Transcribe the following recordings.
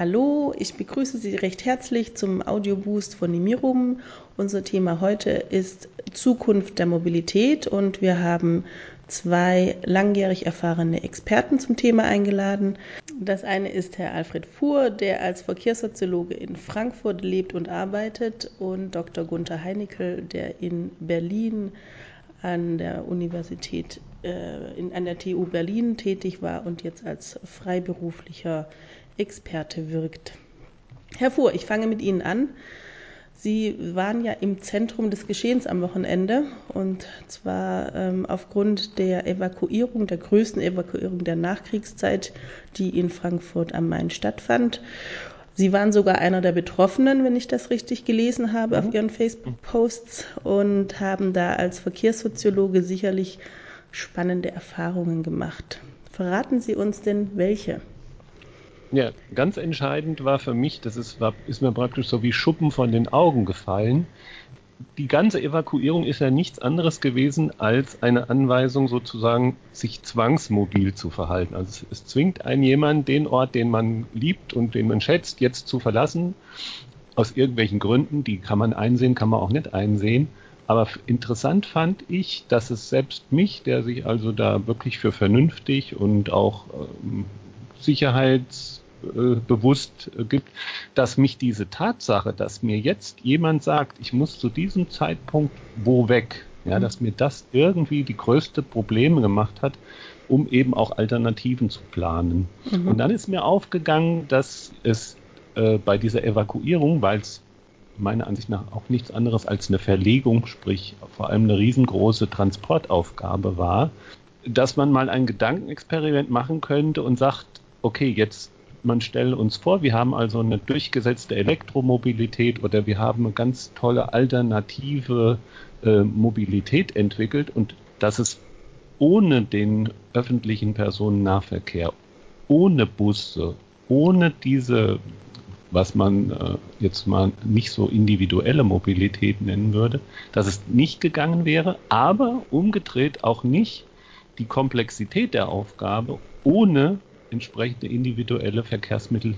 Hallo, ich begrüße Sie recht herzlich zum Audioboost von Nimirum. Unser Thema heute ist Zukunft der Mobilität und wir haben zwei langjährig erfahrene Experten zum Thema eingeladen. Das eine ist Herr Alfred Fuhr, der als Verkehrssoziologe in Frankfurt lebt und arbeitet, und Dr. Gunther Heinickel, der in Berlin an der Universität, äh, in, an der TU Berlin tätig war und jetzt als freiberuflicher Experte wirkt. Herr Fuhr, ich fange mit Ihnen an. Sie waren ja im Zentrum des Geschehens am Wochenende und zwar ähm, aufgrund der Evakuierung, der größten Evakuierung der Nachkriegszeit, die in Frankfurt am Main stattfand. Sie waren sogar einer der Betroffenen, wenn ich das richtig gelesen habe, mhm. auf Ihren Facebook-Posts und haben da als Verkehrssoziologe sicherlich spannende Erfahrungen gemacht. Verraten Sie uns denn welche? Ja, ganz entscheidend war für mich, das ist, war, ist mir praktisch so wie Schuppen von den Augen gefallen. Die ganze Evakuierung ist ja nichts anderes gewesen als eine Anweisung sozusagen, sich zwangsmobil zu verhalten. Also es, es zwingt einen jemand, den Ort, den man liebt und den man schätzt, jetzt zu verlassen. Aus irgendwelchen Gründen, die kann man einsehen, kann man auch nicht einsehen. Aber interessant fand ich, dass es selbst mich, der sich also da wirklich für vernünftig und auch ähm, Sicherheits äh, bewusst gibt, dass mich diese Tatsache, dass mir jetzt jemand sagt, ich muss zu diesem Zeitpunkt wo weg, ja, mhm. dass mir das irgendwie die größte Probleme gemacht hat, um eben auch Alternativen zu planen. Mhm. Und dann ist mir aufgegangen, dass es äh, bei dieser Evakuierung, weil es meiner Ansicht nach auch nichts anderes als eine Verlegung, sprich vor allem eine riesengroße Transportaufgabe war, dass man mal ein Gedankenexperiment machen könnte und sagt, okay, jetzt man stelle uns vor, wir haben also eine durchgesetzte Elektromobilität oder wir haben eine ganz tolle alternative äh, Mobilität entwickelt und das ist ohne den öffentlichen Personennahverkehr, ohne Busse, ohne diese, was man äh, jetzt mal nicht so individuelle Mobilität nennen würde, dass es nicht gegangen wäre, aber umgedreht auch nicht die Komplexität der Aufgabe ohne entsprechende individuelle Verkehrsmittel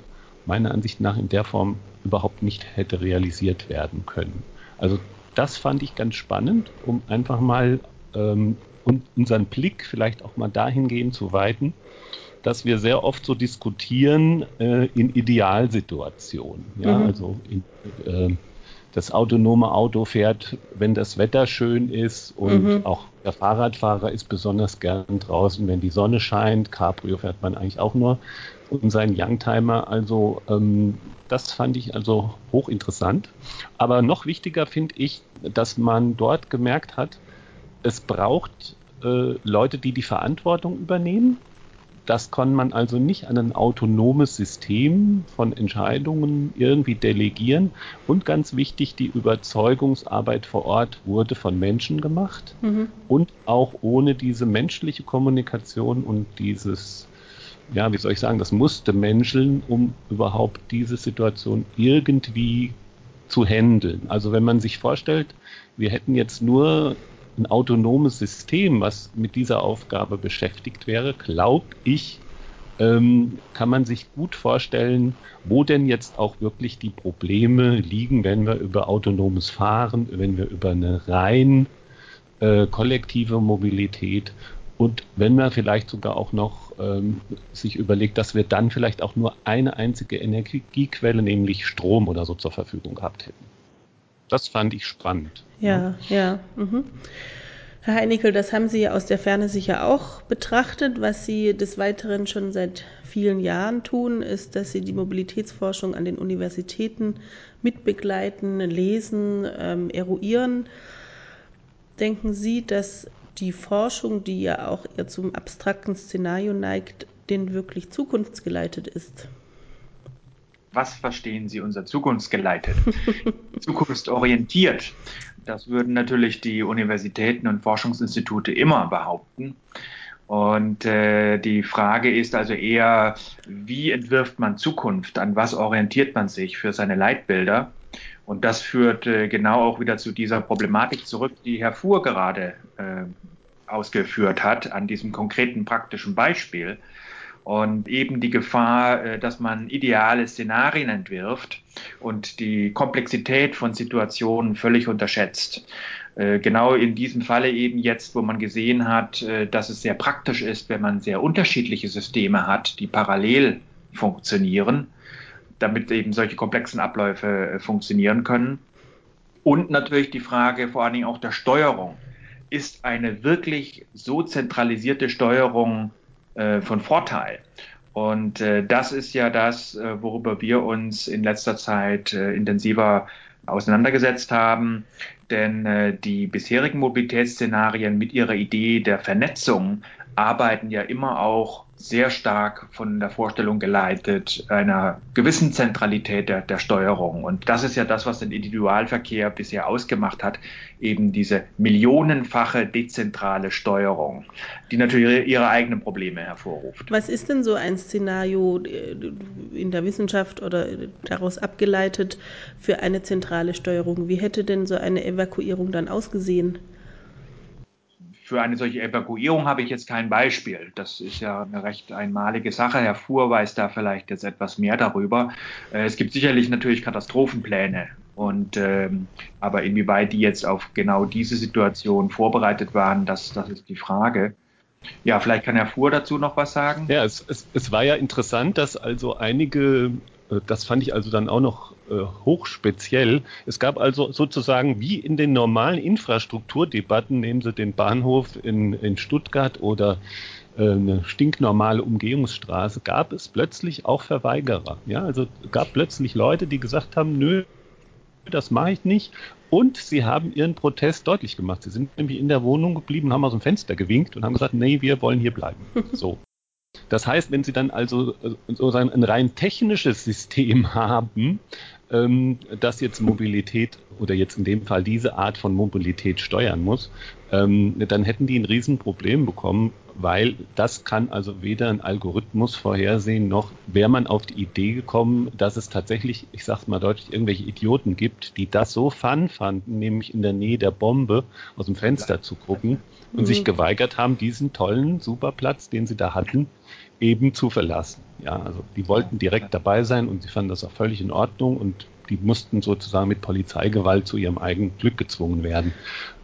meiner Ansicht nach in der Form überhaupt nicht hätte realisiert werden können. Also das fand ich ganz spannend, um einfach mal ähm, unseren Blick vielleicht auch mal dahingehend zu weiten, dass wir sehr oft so diskutieren äh, in Idealsituationen. Ja, mhm. also in, äh, das autonome Auto fährt, wenn das Wetter schön ist und mhm. auch der Fahrradfahrer ist besonders gern draußen, wenn die Sonne scheint. Cabrio fährt man eigentlich auch nur und sein Youngtimer. Also ähm, das fand ich also hochinteressant. Aber noch wichtiger finde ich, dass man dort gemerkt hat, es braucht äh, Leute, die die Verantwortung übernehmen das kann man also nicht an ein autonomes System von Entscheidungen irgendwie delegieren. Und ganz wichtig, die Überzeugungsarbeit vor Ort wurde von Menschen gemacht mhm. und auch ohne diese menschliche Kommunikation und dieses, ja, wie soll ich sagen, das musste menscheln, um überhaupt diese Situation irgendwie zu handeln. Also wenn man sich vorstellt, wir hätten jetzt nur ein autonomes System, was mit dieser Aufgabe beschäftigt wäre, glaube ich, ähm, kann man sich gut vorstellen, wo denn jetzt auch wirklich die Probleme liegen, wenn wir über autonomes Fahren, wenn wir über eine rein äh, kollektive Mobilität und wenn man vielleicht sogar auch noch ähm, sich überlegt, dass wir dann vielleicht auch nur eine einzige Energiequelle, nämlich Strom oder so zur Verfügung gehabt hätten. Das fand ich spannend. Ja, ja. Mhm. Herr Heinickel, das haben Sie ja aus der Ferne sicher auch betrachtet. Was Sie des Weiteren schon seit vielen Jahren tun, ist, dass Sie die Mobilitätsforschung an den Universitäten mitbegleiten, lesen, ähm, eruieren. Denken Sie, dass die Forschung, die ja auch eher zum abstrakten Szenario neigt, denn wirklich zukunftsgeleitet ist? Was verstehen Sie unter zukunftsgeleitet? Zukunftsorientiert. Das würden natürlich die Universitäten und Forschungsinstitute immer behaupten. Und äh, die Frage ist also eher, wie entwirft man Zukunft? An was orientiert man sich für seine Leitbilder? Und das führt äh, genau auch wieder zu dieser Problematik zurück, die Herr Fuhr gerade äh, ausgeführt hat, an diesem konkreten praktischen Beispiel. Und eben die Gefahr, äh, dass man ideale Szenarien entwirft und die Komplexität von Situationen völlig unterschätzt. Äh, genau in diesem Falle eben jetzt, wo man gesehen hat, äh, dass es sehr praktisch ist, wenn man sehr unterschiedliche Systeme hat, die parallel funktionieren, damit eben solche komplexen Abläufe funktionieren können. Und natürlich die Frage vor allen Dingen auch der Steuerung. Ist eine wirklich so zentralisierte Steuerung von Vorteil? Und äh, das ist ja das, äh, worüber wir uns in letzter Zeit äh, intensiver auseinandergesetzt haben. Denn äh, die bisherigen Mobilitätsszenarien mit ihrer Idee der Vernetzung arbeiten ja immer auch sehr stark von der Vorstellung geleitet, einer gewissen Zentralität der, der, Steuerung. Und das ist ja das, was den Individualverkehr bisher ausgemacht hat, eben diese millionenfache dezentrale Steuerung, die natürlich ihre eigenen Probleme hervorruft. Was ist denn so ein Szenario äh, in der Wissenschaft oder daraus abgeleitet für eine zentrale Steuerung? Wie hätte denn so eine Evakuierung dann ausgesehen? Für eine solche Evakuierung habe ich jetzt kein Beispiel. Das ist ja eine recht einmalige Sache. Herr Fuhr weiß da vielleicht jetzt etwas mehr darüber. Äh, es gibt sicherlich natürlich Katastrophenpläne. Und ähm, aber inwieweit die jetzt auf genau diese Situation vorbereitet waren, das, das ist die Frage. Ja, vielleicht kann Herr Fuhr dazu noch was sagen. Ja, es, es, es war ja interessant, dass also einige, das fand ich also dann auch noch äh, hochspeziell. Es gab also sozusagen wie in den normalen Infrastrukturdebatten, nehmen Sie den Bahnhof in, in Stuttgart oder äh, eine stinknormale Umgehungsstraße, gab es plötzlich auch Verweigerer. Ja, also gab plötzlich Leute, die gesagt haben, nö, das mache ich nicht. Und sie haben ihren Protest deutlich gemacht. Sie sind nämlich in der Wohnung geblieben, haben aus dem Fenster gewinkt und haben gesagt, nee, wir wollen hier bleiben. So. Das heißt, wenn Sie dann also äh, sozusagen ein rein technisches System haben, ähm, das jetzt Mobilität oder jetzt in dem Fall diese Art von Mobilität steuern muss, ähm, dann hätten die ein Riesenproblem bekommen, weil das kann also weder ein Algorithmus vorhersehen, noch wäre man auf die Idee gekommen, dass es tatsächlich, ich sag's mal deutlich, irgendwelche Idioten gibt, die das so fun fanden, nämlich in der Nähe der Bombe aus dem Fenster zu gucken und mhm. sich geweigert haben, diesen tollen Superplatz, den sie da hatten, eben zu verlassen. Ja, also die wollten direkt dabei sein und sie fanden das auch völlig in Ordnung und die mussten sozusagen mit Polizeigewalt zu ihrem eigenen Glück gezwungen werden.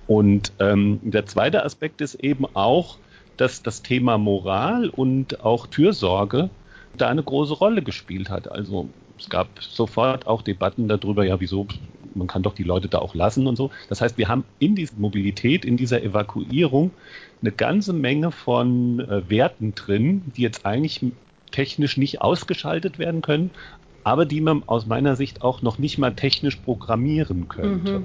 Und ähm, der zweite Aspekt ist eben auch, dass das Thema Moral und auch Fürsorge da eine große Rolle gespielt hat. Also es gab sofort auch Debatten darüber, ja, wieso, man kann doch die Leute da auch lassen und so. Das heißt, wir haben in dieser Mobilität, in dieser Evakuierung eine ganze Menge von äh, Werten drin, die jetzt eigentlich technisch nicht ausgeschaltet werden können, aber die man aus meiner Sicht auch noch nicht mal technisch programmieren könnte. Mhm.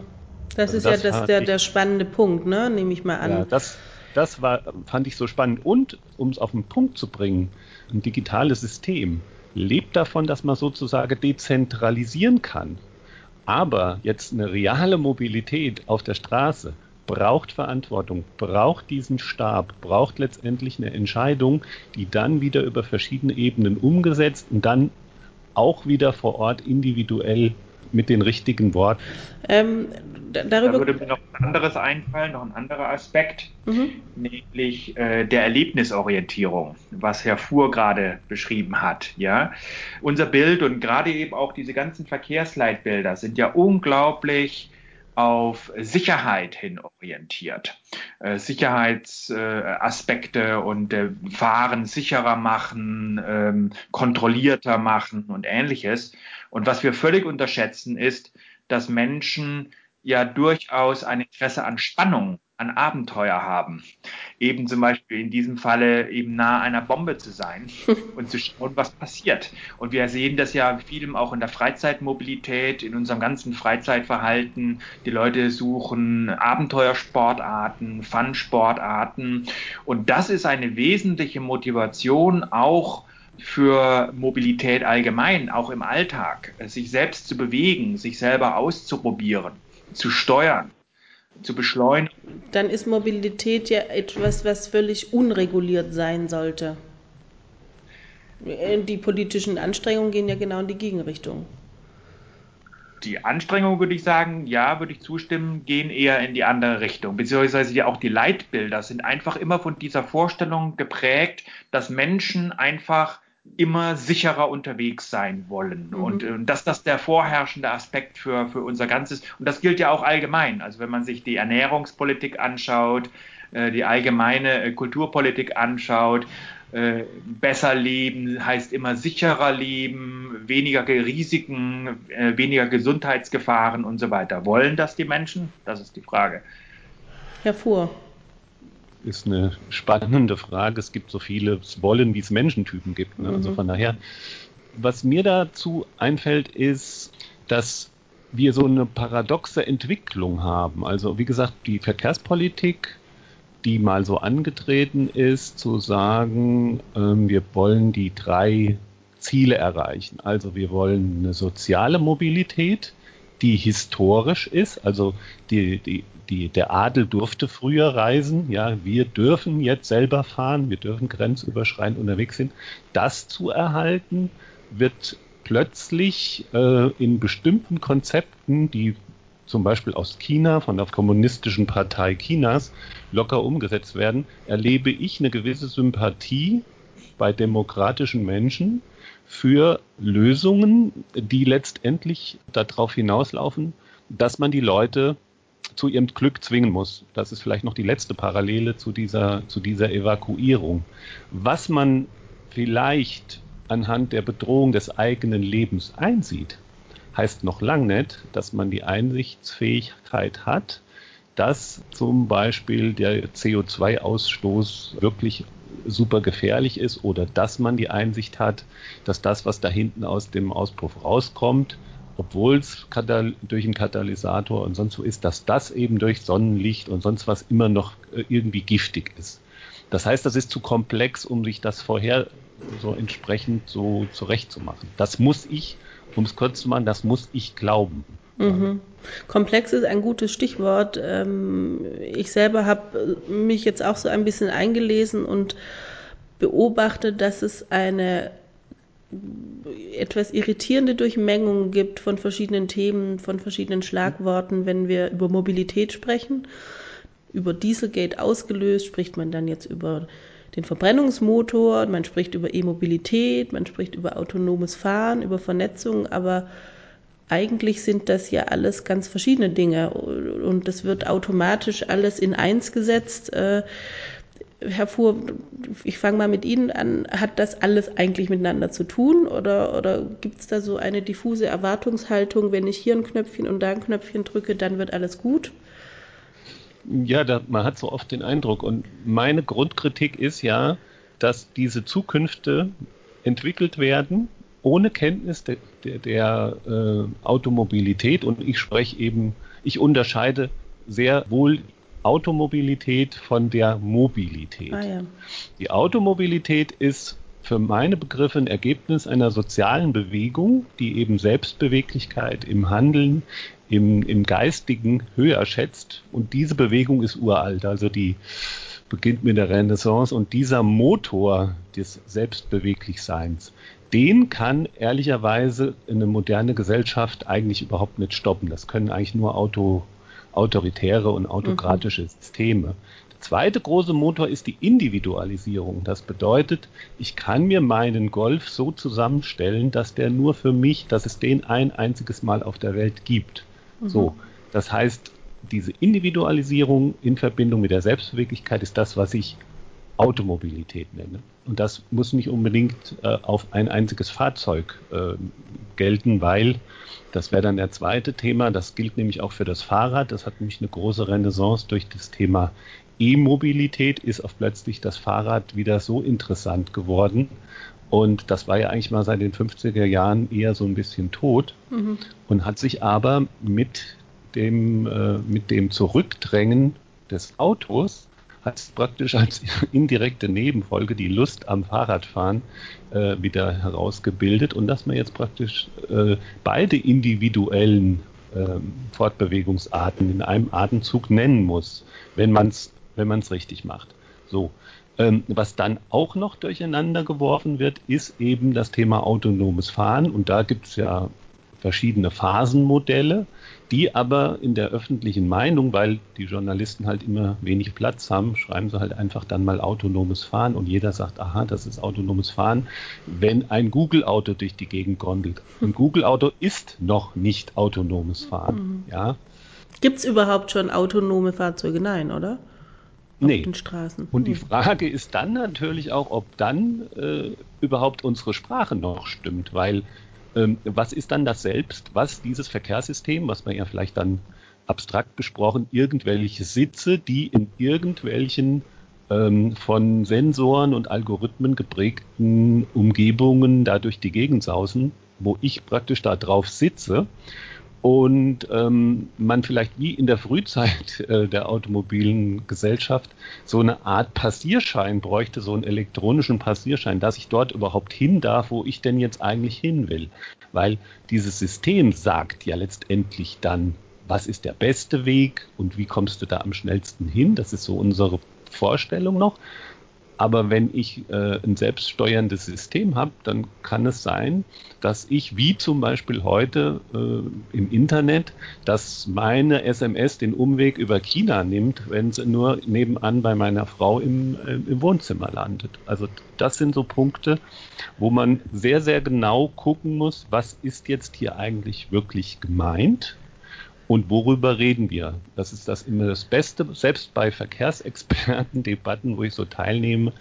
Das also ist das ja das, der, der spannende Punkt, ne? nehme ich mal an. Ja, das, das war, fand ich so spannend. Und um es auf den Punkt zu bringen, ein digitales System lebt davon, dass man sozusagen dezentralisieren kann. Aber jetzt eine reale Mobilität auf der Straße braucht Verantwortung, braucht diesen Stab, braucht letztendlich eine Entscheidung, die dann wieder über verschiedene Ebenen umgesetzt und dann auch wieder vor Ort individuell mit den richtigen Worten. Ähm, darüber da würde mir noch ein anderes einfallen, noch ein anderer Aspekt, mhm. nämlich äh, der Erlebnisorientierung, was Herr Fuhr gerade beschrieben hat. Ja, unser Bild und gerade eben auch diese ganzen Verkehrsleitbilder sind ja unglaublich auf Sicherheit hin orientiert. Äh, Sicherheitsaspekte äh, und äh, Fahren sicherer machen, ähm, kontrollierter machen und ähnliches. Und was wir völlig unterschätzen ist, dass Menschen ja durchaus ein Interesse an Spannung an Abenteuer haben. Eben zum Beispiel in diesem Falle eben nahe einer Bombe zu sein und zu schauen, was passiert. Und wir sehen das ja vielem auch in der Freizeitmobilität, in unserem ganzen Freizeitverhalten. Die Leute suchen Abenteuersportarten, Fun-Sportarten. Und das ist eine wesentliche Motivation auch für Mobilität allgemein, auch im Alltag, sich selbst zu bewegen, sich selber auszuprobieren, zu steuern zu beschleunigen. Dann ist Mobilität ja etwas, was völlig unreguliert sein sollte. Die politischen Anstrengungen gehen ja genau in die Gegenrichtung. die Anstrengungen, würde ich sagen, ja, würde ich zustimmen, gehen eher in die andere Richtung. Beziehungsweise ja auch die Leitbilder sind einfach immer von dieser Vorstellung geprägt, dass Menschen einfach immer sicherer unterwegs sein wollen. Mhm. Und, und dass das der vorherrschende Aspekt für, für unser ganzes, und das gilt ja auch allgemein. Also wenn man sich die Ernährungspolitik anschaut, äh, die allgemeine äh, Kulturpolitik anschaut, äh, besser leben heißt immer sicherer leben, weniger Risiken, weniger Gesundheitsgefahren und so weiter. Wollen das die Menschen? Das ist die Frage. Hervor ist eine spannende Frage. Es gibt so viele Wollen, wie es Menschentypen gibt. Ne? Also mhm. Also von daher, was mir dazu einfällt, ist, dass wir so eine paradoxe Entwicklung haben. Also wie gesagt, die Verkehrspolitik, die mal so angetreten ist, zu sagen, ähm, wir wollen die drei Ziele erreichen. Also wir wollen eine soziale Mobilität, die historisch ist, also die, die die, der Adel durfte früher reisen, ja, wir dürfen jetzt selber fahren, wir dürfen grenzüberschreitend unterwegs sind. Das zu erhalten wird plötzlich äh, in bestimmten Konzepten, die zum Beispiel aus China, von der Kommunistischen Partei Chinas, locker umgesetzt werden, erlebe ich eine gewisse Sympathie bei demokratischen Menschen für Lösungen, die letztendlich darauf hinauslaufen, dass man die Leute zu ihrem Glück zwingen muss. Das ist vielleicht noch die letzte Parallele zu dieser, zu dieser Evakuierung. Was man vielleicht anhand der Bedrohung des eigenen Lebens einsieht, heißt noch lang nicht, dass man die Einsichtsfähigkeit hat, dass zum Beispiel der CO2-Ausstoß wirklich super gefährlich ist oder dass man die Einsicht hat, dass das, was da hinten aus dem Auspuff rauskommt, obwohl es durch einen Katalysator und sonst so ist, dass das eben durch Sonnenlicht und sonst was immer noch äh, irgendwie giftig ist. Das heißt, das ist zu komplex, um sich das vorher so entsprechend so zurechtzumachen. Das muss ich, um es kurz zu machen, das muss ich glauben. Mhm. Komplex ist ein gutes Stichwort. Ähm, ich selber habe mich jetzt auch so ein bisschen eingelesen und beobachtet, dass es eine etwas irritierende Durchmengung gibt von verschiedenen Themen, von verschiedenen Schlagworten, wenn wir über Mobilität sprechen. Über Dieselgate ausgelöst spricht man dann jetzt über den Verbrennungsmotor, man spricht über E-Mobilität, man spricht über autonomes Fahren, über Vernetzung, aber eigentlich sind das ja alles ganz verschiedene Dinge und es wird automatisch alles in eins gesetzt. Äh, hervor, ich fange mal mit Ihnen an, hat das alles eigentlich miteinander zu tun oder, oder gibt es da so eine diffuse Erwartungshaltung, wenn ich hier ein Knöpfchen und da ein Knöpfchen drücke, dann wird alles gut? Ja, da, man hat so oft den Eindruck und meine Grundkritik ist ja, dass diese Zukünfte entwickelt werden ohne Kenntnis der, der, der äh, Automobilität und ich spreche eben, ich unterscheide sehr wohl Automobilität von der Mobilität. Ah, ja. Die Automobilität ist für meine Begriffe ein Ergebnis einer sozialen Bewegung, die eben Selbstbeweglichkeit im Handeln, im, im Geistigen höher schätzt. Und diese Bewegung ist uralt, also die beginnt mit der Renaissance. Und dieser Motor des Selbstbeweglichseins, den kann ehrlicherweise eine moderne Gesellschaft eigentlich überhaupt nicht stoppen. Das können eigentlich nur Auto, autoritäre und autokratische mhm. Systeme. Der zweite große Motor ist die Individualisierung. Das bedeutet, ich kann mir meinen Golf so zusammenstellen, dass der nur für mich, dass es den ein einziges Mal auf der Welt gibt. Mhm. So, das heißt, diese Individualisierung in Verbindung mit der Selbstbeweglichkeit ist das, was ich Automobilität nenne. Und das muss nicht unbedingt äh, auf ein einziges Fahrzeug äh, gelten, weil das wäre dann der zweite Thema. Das gilt nämlich auch für das Fahrrad. Das hat nämlich eine große Renaissance durch das Thema E-Mobilität ist auf plötzlich das Fahrrad wieder so interessant geworden. Und das war ja eigentlich mal seit den 50er Jahren eher so ein bisschen tot mhm. und hat sich aber mit dem, äh, mit dem Zurückdrängen des Autos hat praktisch als indirekte Nebenfolge die Lust am Fahrradfahren äh, wieder herausgebildet und dass man jetzt praktisch äh, beide individuellen äh, Fortbewegungsarten in einem Atemzug nennen muss, wenn man es wenn man's richtig macht. So. Ähm, was dann auch noch durcheinander geworfen wird, ist eben das Thema autonomes Fahren und da gibt es ja verschiedene Phasenmodelle, die aber in der öffentlichen Meinung, weil die Journalisten halt immer wenig Platz haben, schreiben sie halt einfach dann mal autonomes Fahren und jeder sagt, aha, das ist autonomes Fahren, wenn ein Google-Auto durch die Gegend gondelt. Ein Google-Auto ist noch nicht autonomes Fahren. Mhm. Ja. Gibt es überhaupt schon autonome Fahrzeuge? Nein, oder? Nee. Und die hm. Frage ist dann natürlich auch, ob dann äh, überhaupt unsere Sprache noch stimmt, weil ähm, was ist dann das Selbst, was dieses Verkehrssystem, was man ja vielleicht dann abstrakt gesprochen, irgendwelche Sitze, die in irgendwelchen ähm, von Sensoren und Algorithmen geprägten Umgebungen da durch die Gegend sausen, wo ich praktisch da drauf sitze und ähm, man vielleicht wie in der Frühzeit äh, der automobilen Gesellschaft so eine Art Passierschein bräuchte, so einen elektronischen Passierschein, dass ich dort überhaupt hin darf, wo ich denn jetzt eigentlich hin will. Weil dieses System sagt ja letztendlich dann, was ist der beste Weg und wie kommst du da am schnellsten hin. Das ist so unsere Vorstellung noch. Aber wenn ich äh, ein selbststeuerndes System habe, dann kann es sein, dass ich, wie zum Beispiel heute äh, im Internet, dass meine SMS den Umweg über China nimmt, wenn sie nur nebenan bei meiner Frau im, äh, im Wohnzimmer landet. Also das sind so Punkte, wo man sehr, sehr genau gucken muss, was ist jetzt hier eigentlich wirklich gemeint und worüber reden wir? Das ist das immer das Beste. Selbst bei Verkehrsexperten-Debatten, wo ich so teilnehme,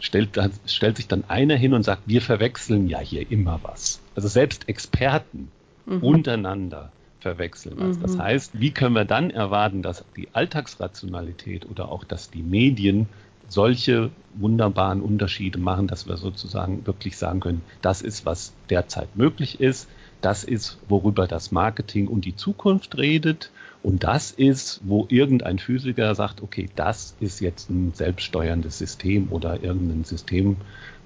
stellt, stellt sich dann einer hin und sagt, wir verwechseln ja hier immer was. Also selbst Experten mhm. untereinander verwechseln was. Mhm. Das heißt, wie können wir dann erwarten, dass die Alltagsrationalität oder auch, dass die Medien solche wunderbaren Unterschiede machen, dass wir sozusagen wirklich sagen können, das ist, was derzeit möglich ist das ist, worüber das Marketing und die Zukunft redet. Und das ist, wo irgendein Physiker sagt, okay, das ist jetzt ein selbststeuerndes System oder irgendein System,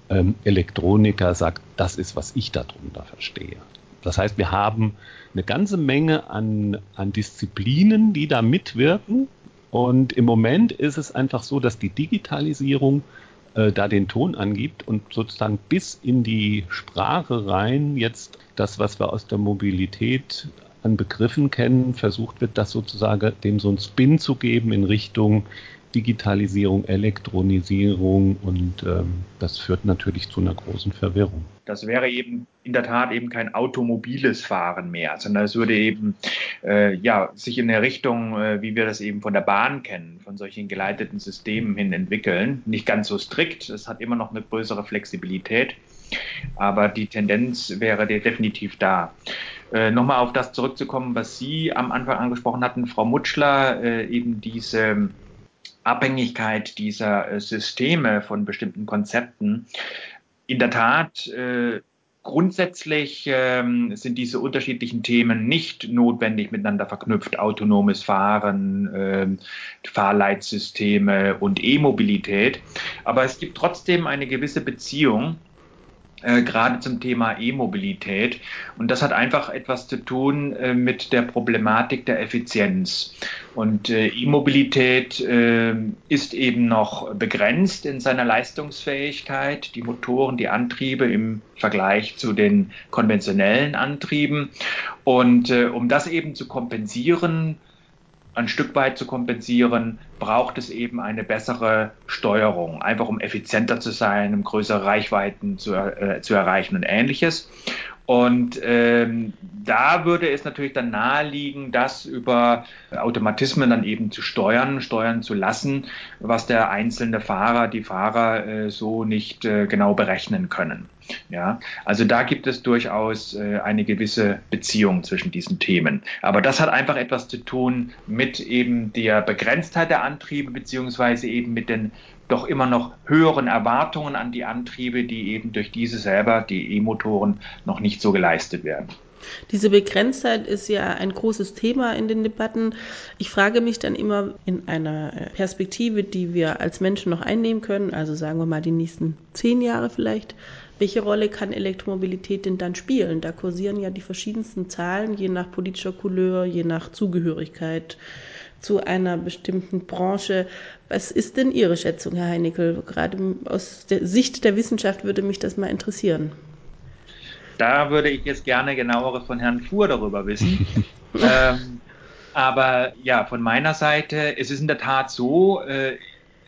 ähm, Elektroniker sagt, das ist, was ich darunter verstehe. Das heißt, wir haben eine ganze Menge an, an Disziplinen, die da mitwirken. Und im Moment ist es einfach so, dass die Digitalisierung äh, da den Ton angibt und sozusagen bis in die Sprache rein jetzt das, was wir aus der Mobilität an Begriffen kennen, versucht wird, das sozusagen dem so einen Spin zu geben in Richtung Digitalisierung, Elektronisierung und ähm, das führt natürlich zu einer großen Verwirrung. Das wäre eben in der Tat eben kein automobiles Fahren mehr, sondern es würde eben äh, ja sich in der Richtung, äh, wie wir das eben von der Bahn kennen, von solchen geleiteten Systemen hin entwickeln. Nicht ganz so strikt, es hat immer noch eine größere Flexibilität, aber die Tendenz wäre definitiv da. Äh, Nochmal auf das zurückzukommen, was Sie am Anfang angesprochen hatten, Frau Mutschler, äh, eben diese Abhängigkeit dieser äh, Systeme von bestimmten Konzepten. In der Tat, äh, grundsätzlich ähm, sind diese unterschiedlichen Themen nicht notwendig miteinander verknüpft. Autonomes Fahren, äh, Fahrleitsysteme und E-Mobilität. Aber es gibt trotzdem eine gewisse Beziehung äh, gerade zum Thema E-Mobilität. Und das hat einfach etwas zu tun äh, mit der Problematik der Effizienz. Und äh, E-Mobilität äh, ist eben noch begrenzt in seiner Leistungsfähigkeit, die Motoren, die Antriebe im Vergleich zu den konventionellen Antrieben. Und äh, um das eben zu kompensieren, ein Stück weit zu kompensieren, braucht es eben eine bessere Steuerung, einfach um effizienter zu sein, um größere Reichweiten zu, äh, zu erreichen und ähnliches. Und ähm, da würde es natürlich dann naheliegen, das über Automatismen dann eben zu steuern, steuern zu lassen, was der einzelne Fahrer, die Fahrer äh, so nicht äh, genau berechnen können. Ja, also da gibt es durchaus äh, eine gewisse Beziehung zwischen diesen Themen. Aber das hat einfach etwas zu tun mit eben der Begrenztheit der Antriebe beziehungsweise eben mit den doch immer noch höheren Erwartungen an die Antriebe, die eben durch diese selber, die E-Motoren, noch nicht so geleistet werden. Diese Begrenztheit ist ja ein großes Thema in den Debatten. Ich frage mich dann immer in einer Perspektive, die wir als Menschen noch einnehmen können, also sagen wir mal die nächsten zehn Jahre vielleicht, welche Rolle kann Elektromobilität denn dann spielen? Da kursieren ja die verschiedensten Zahlen, je nach politischer Couleur, je nach Zugehörigkeit zu einer bestimmten Branche. Was ist denn Ihre Schätzung, Herr Heinickel? Gerade aus der Sicht der Wissenschaft würde mich das mal interessieren. Da würde ich jetzt gerne genaueres von Herrn Fuhr darüber wissen. ähm, aber ja, von meiner Seite, es ist in der Tat so, äh,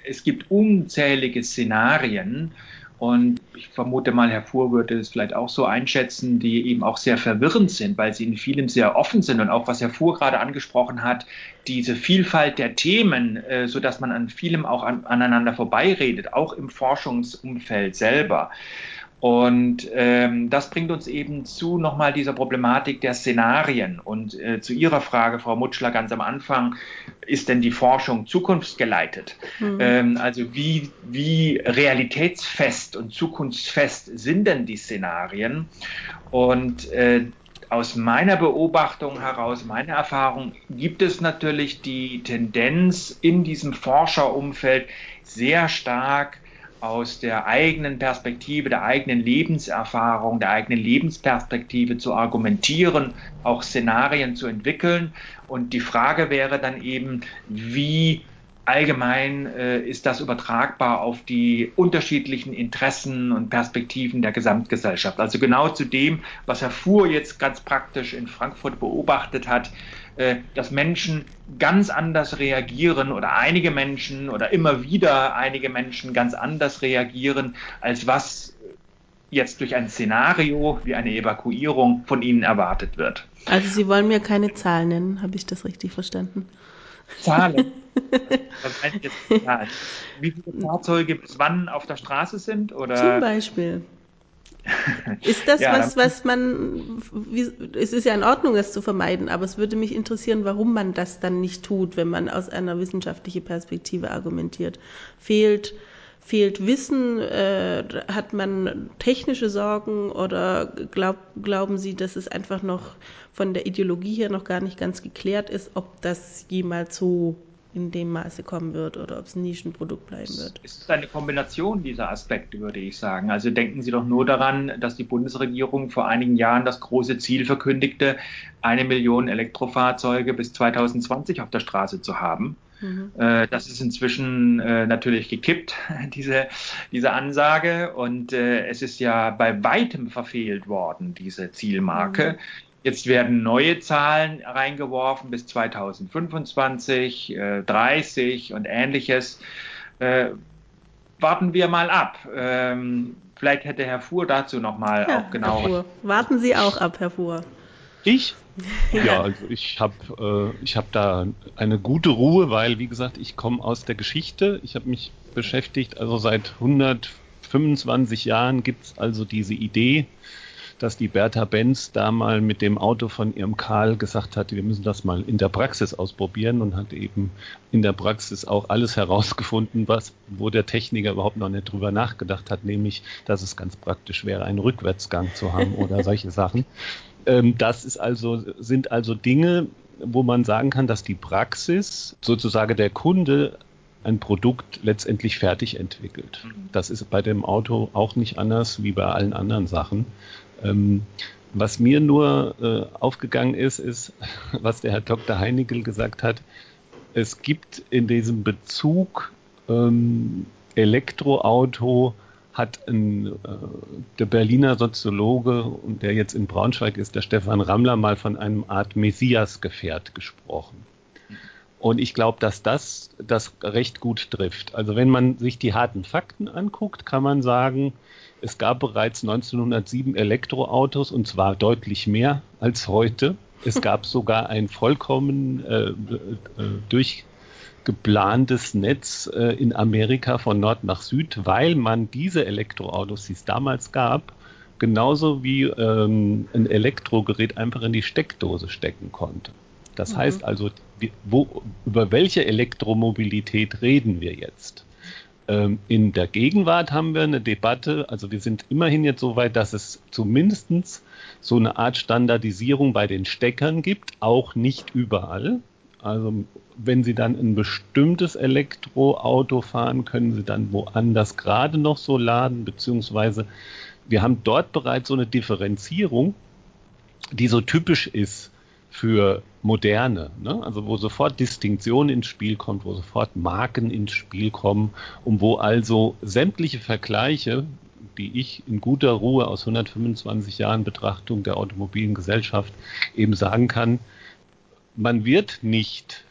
es gibt unzählige Szenarien, und ich vermute mal, Herr Fuhr würde es vielleicht auch so einschätzen, die eben auch sehr verwirrend sind, weil sie in vielem sehr offen sind und auch was Herr Fuhr gerade angesprochen hat, diese Vielfalt der Themen, äh, so dass man an vielem auch an, aneinander vorbeiredet, auch im Forschungsumfeld selber. Und ähm, das bringt uns eben zu nochmal dieser Problematik der Szenarien. Und äh, zu Ihrer Frage, Frau Mutschler, ganz am Anfang, ist denn die Forschung zukunftsgeleitet? Mhm. Ähm, also wie, wie realitätsfest und zukunftsfest sind denn die Szenarien? Und äh, aus meiner Beobachtung heraus, meiner Erfahrung, gibt es natürlich die Tendenz in diesem Forscherumfeld sehr stark aus der eigenen Perspektive, der eigenen Lebenserfahrung, der eigenen Lebensperspektive zu argumentieren, auch Szenarien zu entwickeln. Und die Frage wäre dann eben, wie allgemein äh, ist das übertragbar auf die unterschiedlichen Interessen und Perspektiven der Gesamtgesellschaft. Also genau zu dem, was Herr Fuhr jetzt ganz praktisch in Frankfurt beobachtet hat, dass Menschen ganz anders reagieren oder einige Menschen oder immer wieder einige Menschen ganz anders reagieren, als was jetzt durch ein Szenario wie eine Evakuierung von ihnen erwartet wird. Also Sie wollen mir keine Zahlen nennen, habe ich das richtig verstanden? Zahlen? Was heißt jetzt Zahlen? Wie viele Fahrzeuge bis wann auf der Straße sind? Oder? Zum Beispiel. Ist das ja, was, was man, wie, es ist ja in Ordnung, das zu vermeiden, aber es würde mich interessieren, warum man das dann nicht tut, wenn man aus einer wissenschaftlichen Perspektive argumentiert. Fehlt, fehlt Wissen, äh, hat man technische Sorgen oder glaub, glauben Sie, dass es einfach noch von der Ideologie her noch gar nicht ganz geklärt ist, ob das jemals so in dem Maße kommen wird oder ob es ein Nischenprodukt bleiben wird. Es ist eine Kombination dieser Aspekte, würde ich sagen. Also denken Sie doch nur daran, dass die Bundesregierung vor einigen Jahren das große Ziel verkündigte, eine Million Elektrofahrzeuge bis 2020 auf der Straße zu haben. Mhm. Äh, das ist inzwischen äh, natürlich gekippt, diese, diese Ansage. Und äh, es ist ja bei weitem verfehlt worden, diese Zielmarke. Mhm. Jetzt werden neue Zahlen reingeworfen bis 2025, äh, 30 und ähnliches. Äh, warten wir mal ab. Ähm, vielleicht hätte Herr Fuhr dazu noch mal ja, auch genau. Warten Sie auch ab, Herr Fuhr. Ich? ja, also ich habe äh, ich habe da eine gute Ruhe, weil wie gesagt, ich komme aus der Geschichte. Ich habe mich beschäftigt, also seit 125 Jahren gibt es also diese Idee dass die Bertha Benz da mal mit dem Auto von ihrem Karl gesagt hat, wir müssen das mal in der Praxis ausprobieren und hat eben in der Praxis auch alles herausgefunden, was, wo der Techniker überhaupt noch nicht drüber nachgedacht hat, nämlich, dass es ganz praktisch wäre, einen Rückwärtsgang zu haben oder solche Sachen. Ähm, das ist also, sind also Dinge, wo man sagen kann, dass die Praxis sozusagen der Kunde ein Produkt letztendlich fertig entwickelt. Das ist bei dem Auto auch nicht anders wie bei allen anderen Sachen. Ähm, was mir nur äh, aufgegangen ist, ist, was der Herr Dr. Heinigel gesagt hat. Es gibt in diesem Bezug ähm, Elektroauto hat ein, äh, der Berliner Soziologe und der jetzt in Braunschweig ist, der Stefan Rammler, mal von einem Art Messias-Gefährt gesprochen. Und ich glaube, dass das das recht gut trifft. Also wenn man sich die harten Fakten anguckt, kann man sagen, es gab bereits 1907 Elektroautos und zwar deutlich mehr als heute. Es gab sogar ein vollkommen äh, äh, durchgeplantes Netz äh, in Amerika von Nord nach Süd, weil man diese Elektroautos, die es damals gab, genauso wie ähm, ein Elektrogerät einfach in die Steckdose stecken konnte. Das mhm. heißt also, wo, über welche Elektromobilität reden wir jetzt? Ähm, in der Gegenwart haben wir eine Debatte, also wir sind immerhin jetzt so weit, dass es zumindest so eine Art Standardisierung bei den Steckern gibt, auch nicht überall. Also wenn Sie dann ein bestimmtes Elektroauto fahren, können Sie dann woanders gerade noch so laden, beziehungsweise wir haben dort bereits so eine Differenzierung, die so typisch ist für Moderne, ne? also wo sofort Distinktion ins Spiel kommt, wo sofort Marken ins Spiel kommen und wo also sämtliche Vergleiche die ich in guter Ruhe aus 125 Jahren Betrachtung der automobilen Gesellschaft eben sagen kann, man wird nicht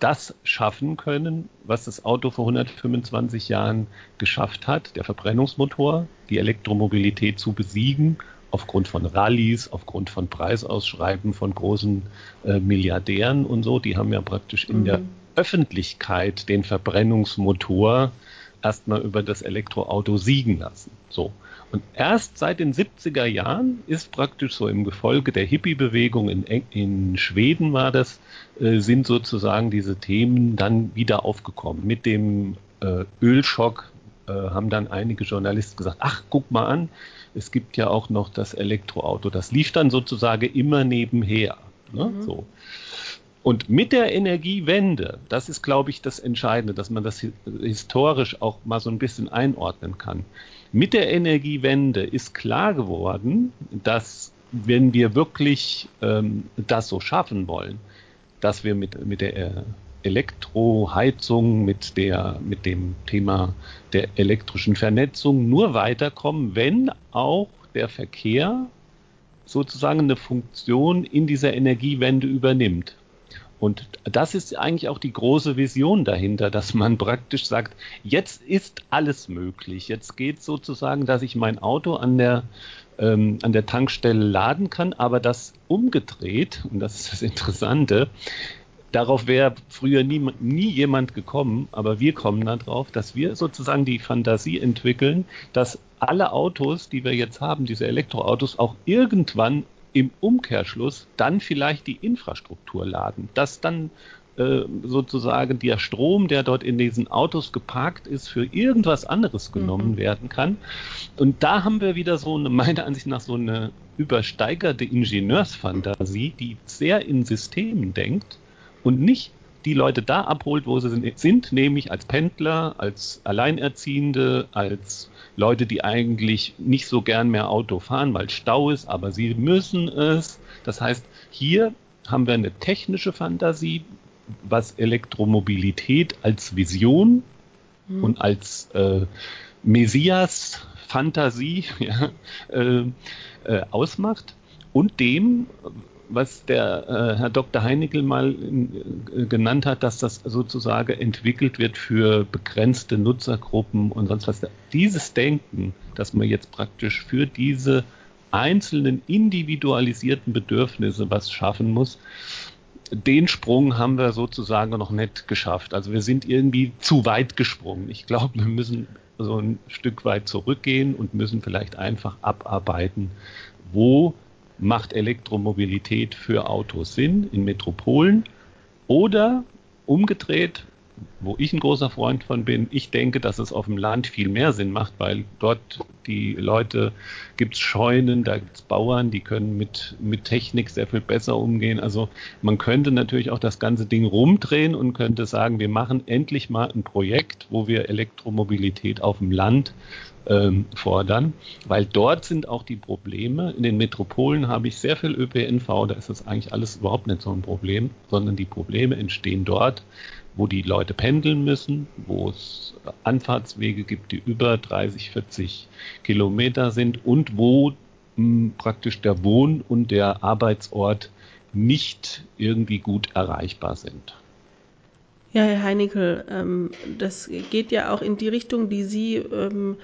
das schaffen können, was das Auto vor 125 Jahren geschafft hat, der Verbrennungsmotor, die Elektromobilität zu besiegen, aufgrund von Rallyes, aufgrund von Preisausschreiben von großen äh, Milliardären und so. Die haben ja praktisch in mhm. der Öffentlichkeit den Verbrennungsmotor erstmal über das Elektroauto siegen lassen. So. Und erst seit den 70er Jahren ist praktisch so im Gefolge der Hippie-Bewegung in, in Schweden war das, äh, sind sozusagen diese Themen dann wieder aufgekommen. Mit dem äh, Ölschock äh, haben dann einige Journalisten gesagt, ach, guck mal an, es gibt ja auch noch das Elektroauto. Das lief dann sozusagen immer nebenher. Ne? Mhm. So. Und mit der Energiewende, das ist, glaube ich, das Entscheidende, dass man das historisch auch mal so ein bisschen einordnen kann. Mit der Energiewende ist klar geworden, dass wenn wir wirklich ähm, das so schaffen wollen, dass wir mit, mit der Elektroheizung, mit, der, mit dem Thema der elektrischen Vernetzung nur weiterkommen, wenn auch der Verkehr sozusagen eine Funktion in dieser Energiewende übernimmt. Und das ist eigentlich auch die große Vision dahinter, dass man praktisch sagt, jetzt ist alles möglich. Jetzt geht sozusagen, dass ich mein Auto an der, ähm, an der Tankstelle laden kann, aber das umgedreht, und das ist das Interessante, darauf wäre früher nie, nie jemand gekommen, aber wir kommen darauf, dass wir sozusagen die Fantasie entwickeln, dass alle Autos, die wir jetzt haben, diese Elektroautos, auch irgendwann im Umkehrschluss dann vielleicht die Infrastruktur laden, dass dann äh, sozusagen der Strom, der dort in diesen Autos geparkt ist, für irgendwas anderes genommen mhm. werden kann. Und da haben wir wieder so eine, meiner Ansicht nach, so eine übersteigerte Ingenieursfantasie, die sehr in Systemen denkt und nicht die Leute da abholt, wo sie sind, nämlich als Pendler, als Alleinerziehende, als Leute, die eigentlich nicht so gern mehr Auto fahren, weil Stau ist, aber sie müssen es. Das heißt, hier haben wir eine technische Fantasie, was Elektromobilität als Vision mhm. und als äh, Messias-Fantasie ja, äh, äh, ausmacht und dem, was der äh, Herr Dr. Heinickel mal äh, genannt hat, dass das sozusagen entwickelt wird für begrenzte Nutzergruppen und sonst was. Dieses Denken, dass man jetzt praktisch für diese einzelnen individualisierten Bedürfnisse was schaffen muss, den Sprung haben wir sozusagen noch nicht geschafft. Also wir sind irgendwie zu weit gesprungen. Ich glaube, wir müssen so ein Stück weit zurückgehen und müssen vielleicht einfach abarbeiten, wo macht Elektromobilität für Autos Sinn in Metropolen oder umgedreht, wo ich ein großer Freund von bin, ich denke, dass es auf dem Land viel mehr Sinn macht, weil dort die Leute gibt es Scheunen, da gibt es Bauern, die können mit, mit Technik sehr viel besser umgehen. Also man könnte natürlich auch das ganze Ding rumdrehen und könnte sagen, wir machen endlich mal ein Projekt, wo wir Elektromobilität auf dem Land ähm, fordern, weil dort sind auch die Probleme. In den Metropolen habe ich sehr viel ÖPNV, da ist das eigentlich alles überhaupt nicht so ein Problem, sondern die Probleme entstehen dort, wo die Leute pendeln müssen, wo es Anfahrtswege gibt, die über 30, 40 Kilometer sind und wo hm, praktisch der Wohn- und der Arbeitsort nicht irgendwie gut erreichbar sind. Ja, Herr Heinickel, ähm, das geht ja auch in die Richtung, die Sie ähm,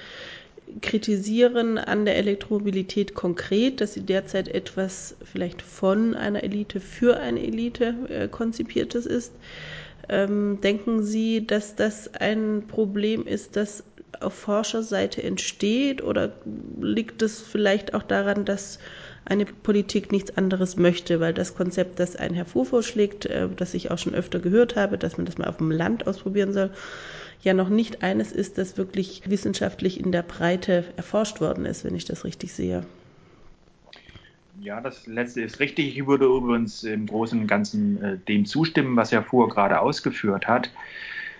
kritisieren an der Elektromobilität konkret, dass sie derzeit etwas vielleicht von einer Elite für eine Elite äh, konzipiertes ist. Ähm, denken Sie, dass das ein Problem ist, das auf Forscherseite entsteht oder liegt es vielleicht auch daran, dass eine Politik nichts anderes möchte, weil das Konzept, das ein Herr Fu vorschlägt, äh, das ich auch schon öfter gehört habe, dass man das mal auf dem Land ausprobieren soll, ja noch nicht eines ist, das wirklich wissenschaftlich in der Breite erforscht worden ist, wenn ich das richtig sehe. Ja, das letzte ist richtig. Ich würde übrigens im Großen und Ganzen äh, dem zustimmen, was Herr Fuhr gerade ausgeführt hat.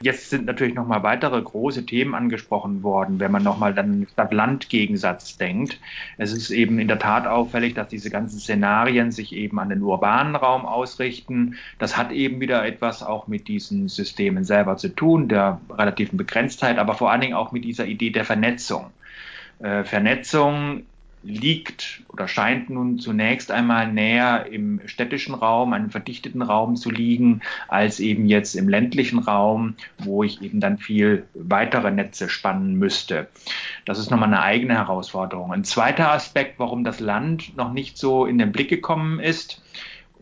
Jetzt sind natürlich noch mal weitere große Themen angesprochen worden, wenn man noch mal dann Stadt-Land-Gegensatz denkt. Es ist eben in der Tat auffällig, dass diese ganzen Szenarien sich eben an den urbanen Raum ausrichten. Das hat eben wieder etwas auch mit diesen Systemen selber zu tun, der relativen Begrenztheit, aber vor allen Dingen auch mit dieser Idee der Vernetzung. Äh, Vernetzung liegt oder scheint nun zunächst einmal näher im städtischen Raum, einem verdichteten Raum zu liegen, als eben jetzt im ländlichen Raum, wo ich eben dann viel weitere Netze spannen müsste. Das ist nochmal eine eigene Herausforderung. Ein zweiter Aspekt, warum das Land noch nicht so in den Blick gekommen ist,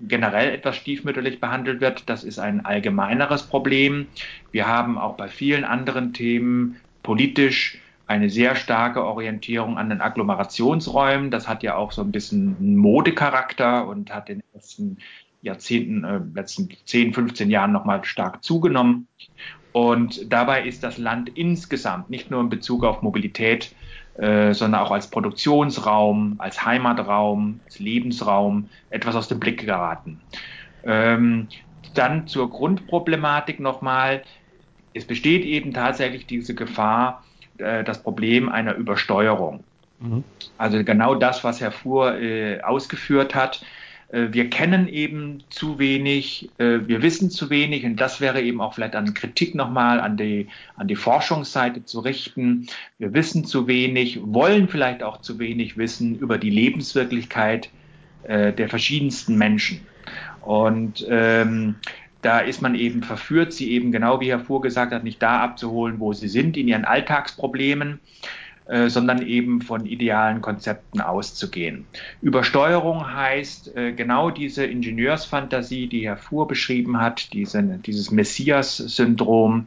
generell etwas stiefmütterlich behandelt wird, das ist ein allgemeineres Problem. Wir haben auch bei vielen anderen Themen politisch eine sehr starke Orientierung an den Agglomerationsräumen. Das hat ja auch so ein bisschen Modecharakter und hat in den letzten Jahrzehnten, äh, letzten 10, 15 Jahren nochmal stark zugenommen. Und dabei ist das Land insgesamt, nicht nur in Bezug auf Mobilität, äh, sondern auch als Produktionsraum, als Heimatraum, als Lebensraum etwas aus dem Blick geraten. Ähm, dann zur Grundproblematik nochmal. Es besteht eben tatsächlich diese Gefahr, äh, das Problem einer Übersteuerung. Mhm. Also genau das, was Herr Fuhr äh, ausgeführt hat. Äh, wir kennen eben zu wenig, äh, wir wissen zu wenig und das wäre eben auch vielleicht an Kritik nochmal an die, an die Forschungsseite zu richten. Wir wissen zu wenig, wollen vielleicht auch zu wenig wissen über die Lebenswirklichkeit äh, der verschiedensten Menschen. Und ähm, da ist man eben verführt, sie eben genau wie Herr Fuhr gesagt hat, nicht da abzuholen, wo sie sind, in ihren Alltagsproblemen, äh, sondern eben von idealen Konzepten auszugehen. Übersteuerung heißt äh, genau diese Ingenieursfantasie, die Herr Fuhr beschrieben hat, diese, dieses Messias-Syndrom.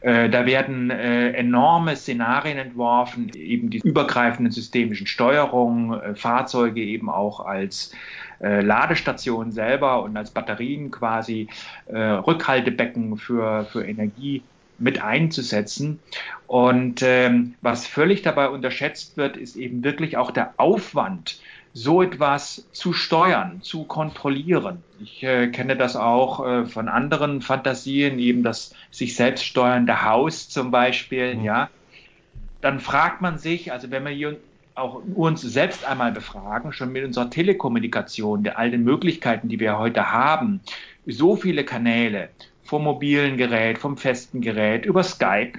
Äh, da werden äh, enorme Szenarien entworfen, eben die übergreifenden systemischen Steuerungen, äh, Fahrzeuge eben auch als Ladestationen selber und als Batterien quasi äh, Rückhaltebecken für, für Energie mit einzusetzen. Und ähm, was völlig dabei unterschätzt wird, ist eben wirklich auch der Aufwand, so etwas zu steuern, zu kontrollieren. Ich äh, kenne das auch äh, von anderen Fantasien, eben das sich selbst steuernde Haus zum Beispiel, mhm. ja. Dann fragt man sich, also wenn hier auch uns selbst einmal befragen, schon mit unserer Telekommunikation, der all den Möglichkeiten, die wir heute haben, so viele Kanäle vom mobilen Gerät, vom festen Gerät, über Skype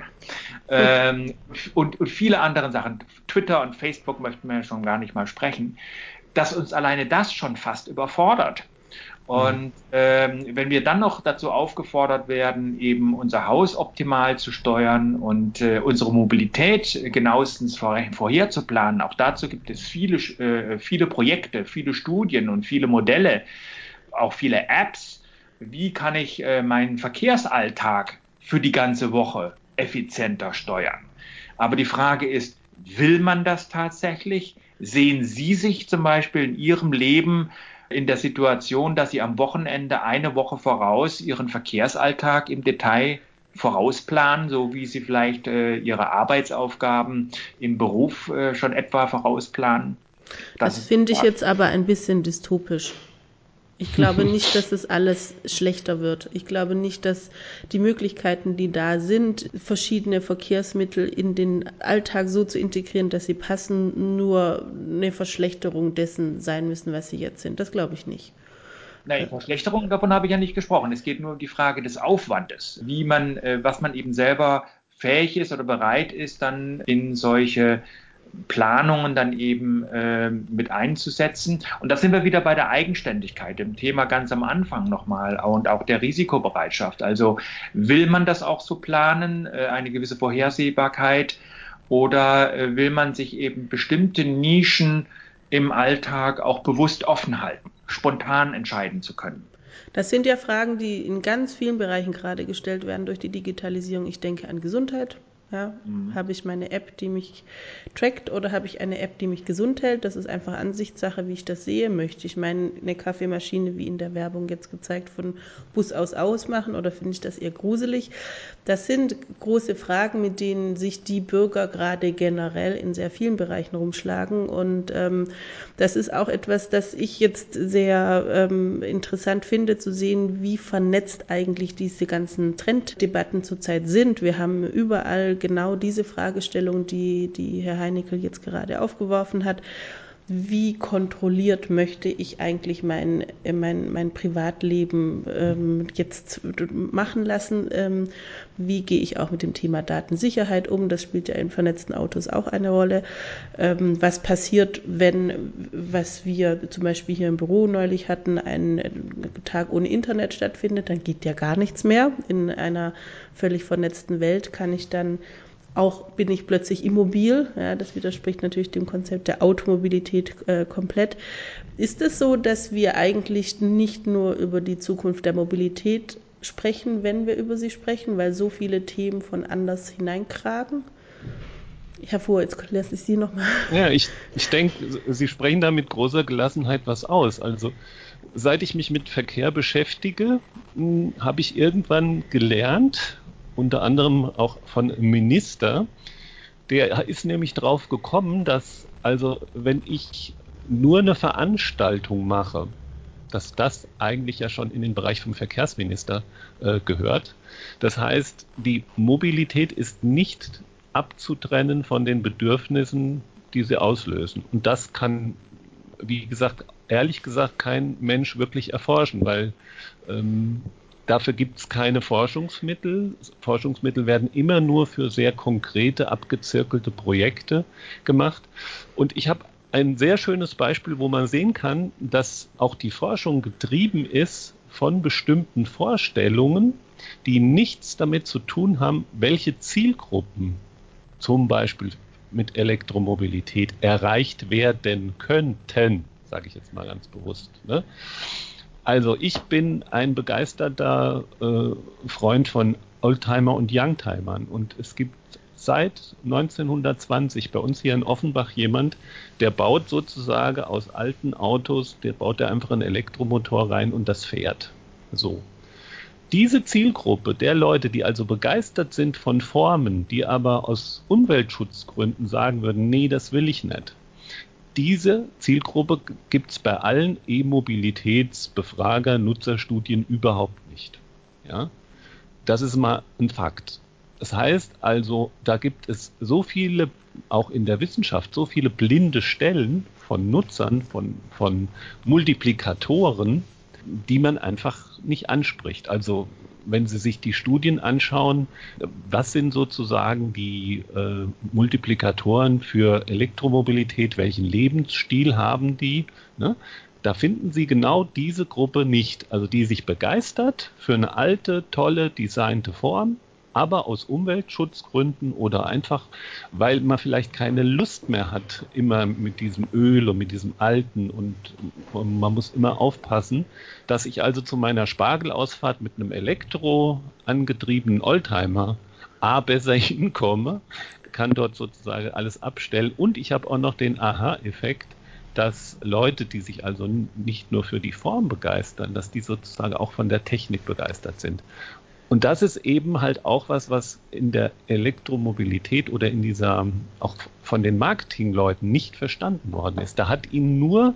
ähm, und, und viele andere Sachen. Twitter und Facebook möchten wir schon gar nicht mal sprechen, dass uns alleine das schon fast überfordert. Und ähm, wenn wir dann noch dazu aufgefordert werden, eben unser Haus optimal zu steuern und äh, unsere Mobilität genauestens vor, vorherzuplanen, auch dazu gibt es viele, äh, viele Projekte, viele Studien und viele Modelle, auch viele Apps. Wie kann ich äh, meinen Verkehrsalltag für die ganze Woche effizienter steuern? Aber die Frage ist, will man das tatsächlich? Sehen Sie sich zum Beispiel in Ihrem Leben in der Situation, dass sie am Wochenende eine Woche voraus ihren Verkehrsalltag im Detail vorausplanen, so wie sie vielleicht äh, ihre Arbeitsaufgaben im Beruf äh, schon etwa vorausplanen? Das, das finde ich jetzt aber ein bisschen dystopisch. Ich glaube nicht, dass es alles schlechter wird. Ich glaube nicht, dass die Möglichkeiten, die da sind, verschiedene Verkehrsmittel in den Alltag so zu integrieren, dass sie passen, nur eine Verschlechterung dessen sein müssen, was sie jetzt sind. Das glaube ich nicht. Nein, Verschlechterung, davon habe ich ja nicht gesprochen. Es geht nur um die Frage des Aufwandes, wie man, äh, was man eben selber fähig ist oder bereit ist, dann in solche Planungen dann eben äh, mit einzusetzen. Und da sind wir wieder bei der Eigenständigkeit, dem Thema ganz am Anfang nochmal und auch der Risikobereitschaft. Also will man das auch so planen, äh, eine gewisse Vorhersehbarkeit, oder äh, will man sich eben bestimmte Nischen im Alltag auch bewusst offen halten, spontan entscheiden zu können? Das sind ja Fragen, die in ganz vielen Bereichen gerade gestellt werden durch die Digitalisierung. Ich denke an Gesundheit, ja, mhm. Habe ich meine App, die mich trackt oder habe ich eine App, die mich gesund hält? Das ist einfach Ansichtssache, wie ich das sehe. Möchte ich meine eine Kaffeemaschine, wie in der Werbung jetzt gezeigt, von Bus aus ausmachen oder finde ich das eher gruselig? Das sind große Fragen, mit denen sich die Bürger gerade generell in sehr vielen Bereichen rumschlagen. Und ähm, das ist auch etwas, das ich jetzt sehr ähm, interessant finde, zu sehen, wie vernetzt eigentlich diese ganzen Trenddebatten zurzeit sind. Wir haben überall genau diese Fragestellung, die, die Herr Heinickel jetzt gerade aufgeworfen hat. Wie kontrolliert möchte ich eigentlich mein, mein, mein Privatleben ähm, jetzt machen lassen, ähm, wie gehe ich auch mit dem Thema Datensicherheit um, das spielt ja in vernetzten Autos auch eine Rolle, ähm, was passiert, wenn, was wir zum Beispiel hier im Büro neulich hatten, ein Tag ohne Internet stattfindet, dann geht ja gar nichts mehr. In einer völlig vernetzten Welt kann ich dann auch bin ich plötzlich immobil. Ja, das widerspricht natürlich dem Konzept der Automobilität äh, komplett. Ist es so, dass wir eigentlich nicht nur über die Zukunft der Mobilität sprechen, wenn wir über sie sprechen, weil so viele Themen von anders hineinkragen? Herr Fuhr, jetzt lasse ich Sie nochmal. Ja, ich, ich denke, Sie sprechen da mit großer Gelassenheit was aus. Also, seit ich mich mit Verkehr beschäftige, hm, habe ich irgendwann gelernt, unter anderem auch von Minister. Der ist nämlich drauf gekommen, dass also wenn ich nur eine Veranstaltung mache, dass das eigentlich ja schon in den Bereich vom Verkehrsminister äh, gehört. Das heißt, die Mobilität ist nicht abzutrennen von den Bedürfnissen, die sie auslösen. Und das kann, wie gesagt, ehrlich gesagt kein Mensch wirklich erforschen, weil ähm, Dafür gibt es keine Forschungsmittel. Forschungsmittel werden immer nur für sehr konkrete, abgezirkelte Projekte gemacht. Und ich habe ein sehr schönes Beispiel, wo man sehen kann, dass auch die Forschung getrieben ist von bestimmten Vorstellungen, die nichts damit zu tun haben, welche Zielgruppen zum Beispiel mit Elektromobilität erreicht werden könnten, sage ich jetzt mal ganz bewusst. Ne? Also ich bin ein begeisterter äh, Freund von Oldtimer und Youngtimern und es gibt seit 1920 bei uns hier in Offenbach jemand, der baut sozusagen aus alten Autos, der baut da einfach einen Elektromotor rein und das fährt. So. Diese Zielgruppe der Leute, die also begeistert sind von Formen, die aber aus Umweltschutzgründen sagen würden, nee, das will ich nicht, diese Zielgruppe gibt es bei allen E-Mobilitätsbefrager, Nutzerstudien überhaupt nicht. Ja? Das ist mal ein Fakt. Das heißt also, da gibt es so viele, auch in der Wissenschaft, so viele blinde Stellen von Nutzern, von, von Multiplikatoren, die man einfach nicht anspricht. Also wenn Sie sich die Studien anschauen, was sind sozusagen die äh, Multiplikatoren für Elektromobilität, welchen Lebensstil haben die, ne? da finden Sie genau diese Gruppe nicht. Also die sich begeistert für eine alte, tolle, designte Form, aber aus Umweltschutzgründen oder einfach, weil man vielleicht keine Lust mehr hat, immer mit diesem Öl und mit diesem Alten und, man muss immer aufpassen, dass ich also zu meiner Spargelausfahrt mit einem Elektro angetriebenen Oldtimer A besser hinkomme, kann dort sozusagen alles abstellen und ich habe auch noch den Aha-Effekt, dass Leute, die sich also nicht nur für die Form begeistern, dass die sozusagen auch von der Technik begeistert sind. Und das ist eben halt auch was, was in der Elektromobilität oder in dieser, auch von den Marketingleuten nicht verstanden worden ist. Da hat ihnen nur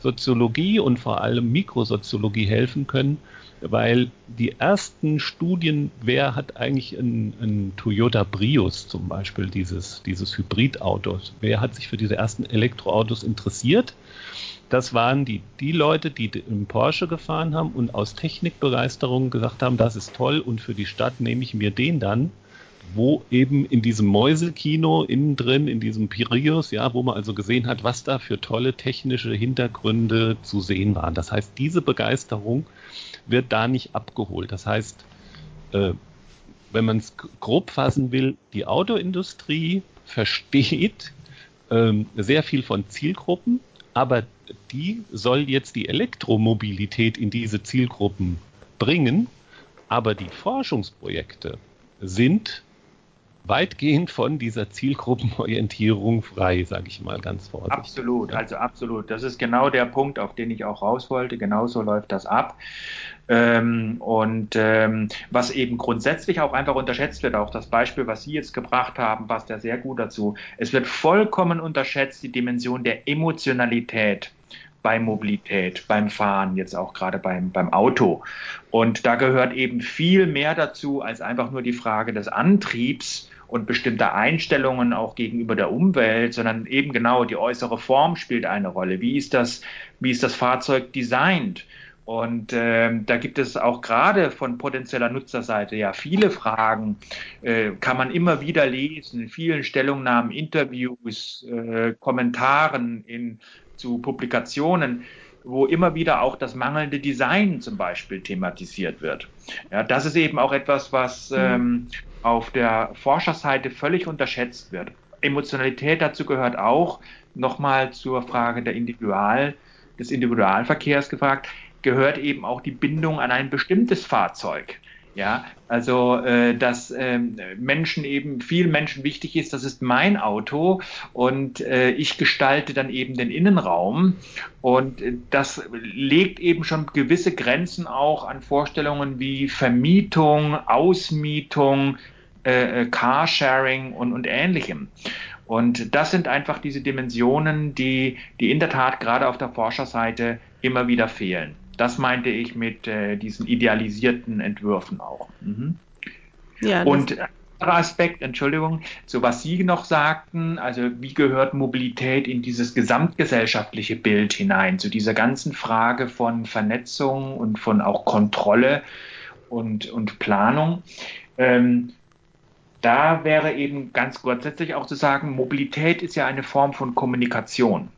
Soziologie und vor allem Mikrosoziologie helfen können, weil die ersten Studien, wer hat eigentlich ein, ein Toyota Prius zum Beispiel, dieses, dieses Hybridauto, wer hat sich für diese ersten Elektroautos interessiert? Das waren die, die Leute, die im Porsche gefahren haben und aus Technikbegeisterung gesagt haben, das ist toll und für die Stadt nehme ich mir den dann, wo eben in diesem Mäusekino innen drin, in diesem Pirius, ja, wo man also gesehen hat, was da für tolle technische Hintergründe zu sehen waren. Das heißt, diese Begeisterung wird da nicht abgeholt. Das heißt, äh, wenn man es grob fassen will, die Autoindustrie versteht ähm, sehr viel von Zielgruppen, aber die soll jetzt die Elektromobilität in diese Zielgruppen bringen, aber die Forschungsprojekte sind weitgehend von dieser Zielgruppenorientierung frei, sage ich mal ganz vorsichtig. Absolut, also absolut. Das ist genau der Punkt, auf den ich auch raus wollte. Genauso läuft das ab. Ähm, und ähm, was eben grundsätzlich auch einfach unterschätzt wird, auch das Beispiel, was Sie jetzt gebracht haben, passt ja sehr gut dazu. Es wird vollkommen unterschätzt die Dimension der Emotionalität bei Mobilität, beim Fahren, jetzt auch gerade beim, beim Auto. Und da gehört eben viel mehr dazu als einfach nur die Frage des Antriebs und bestimmte Einstellungen auch gegenüber der Umwelt, sondern eben genau die äußere Form spielt eine Rolle. Wie ist das, wie ist das Fahrzeug designt? Und ähm, da gibt es auch gerade von potenzieller Nutzerseite ja viele Fragen, äh, kann man immer wieder lesen, in vielen Stellungnahmen, Interviews, äh, Kommentaren in, zu Publikationen, wo immer wieder auch das mangelnde Design zum Beispiel thematisiert wird. Ja, das ist eben auch etwas, was mhm. ähm, auf der Forscherseite völlig unterschätzt wird. Emotionalität dazu gehört auch, nochmal zur Frage der Individual, des Individualverkehrs gefragt gehört eben auch die Bindung an ein bestimmtes Fahrzeug. Ja, also äh, dass äh, Menschen eben vielen Menschen wichtig ist, das ist mein Auto und äh, ich gestalte dann eben den Innenraum und äh, das legt eben schon gewisse Grenzen auch an Vorstellungen wie Vermietung, Ausmietung, äh, äh, Carsharing und, und ähnlichem. Und das sind einfach diese Dimensionen, die, die in der Tat gerade auf der Forscherseite immer wieder fehlen. Das meinte ich mit äh, diesen idealisierten Entwürfen auch. Mhm. Ja, Und anderer Aspekt, Entschuldigung, so was Sie noch sagten, also wie gehört Mobilität in dieses gesamtgesellschaftliche Bild hinein, zu dieser ganzen Frage von Vernetzung und von auch Kontrolle und, und Planung. Ähm, da wäre eben ganz grundsätzlich auch zu sagen, Mobilität ist ja eine Form von Kommunikation.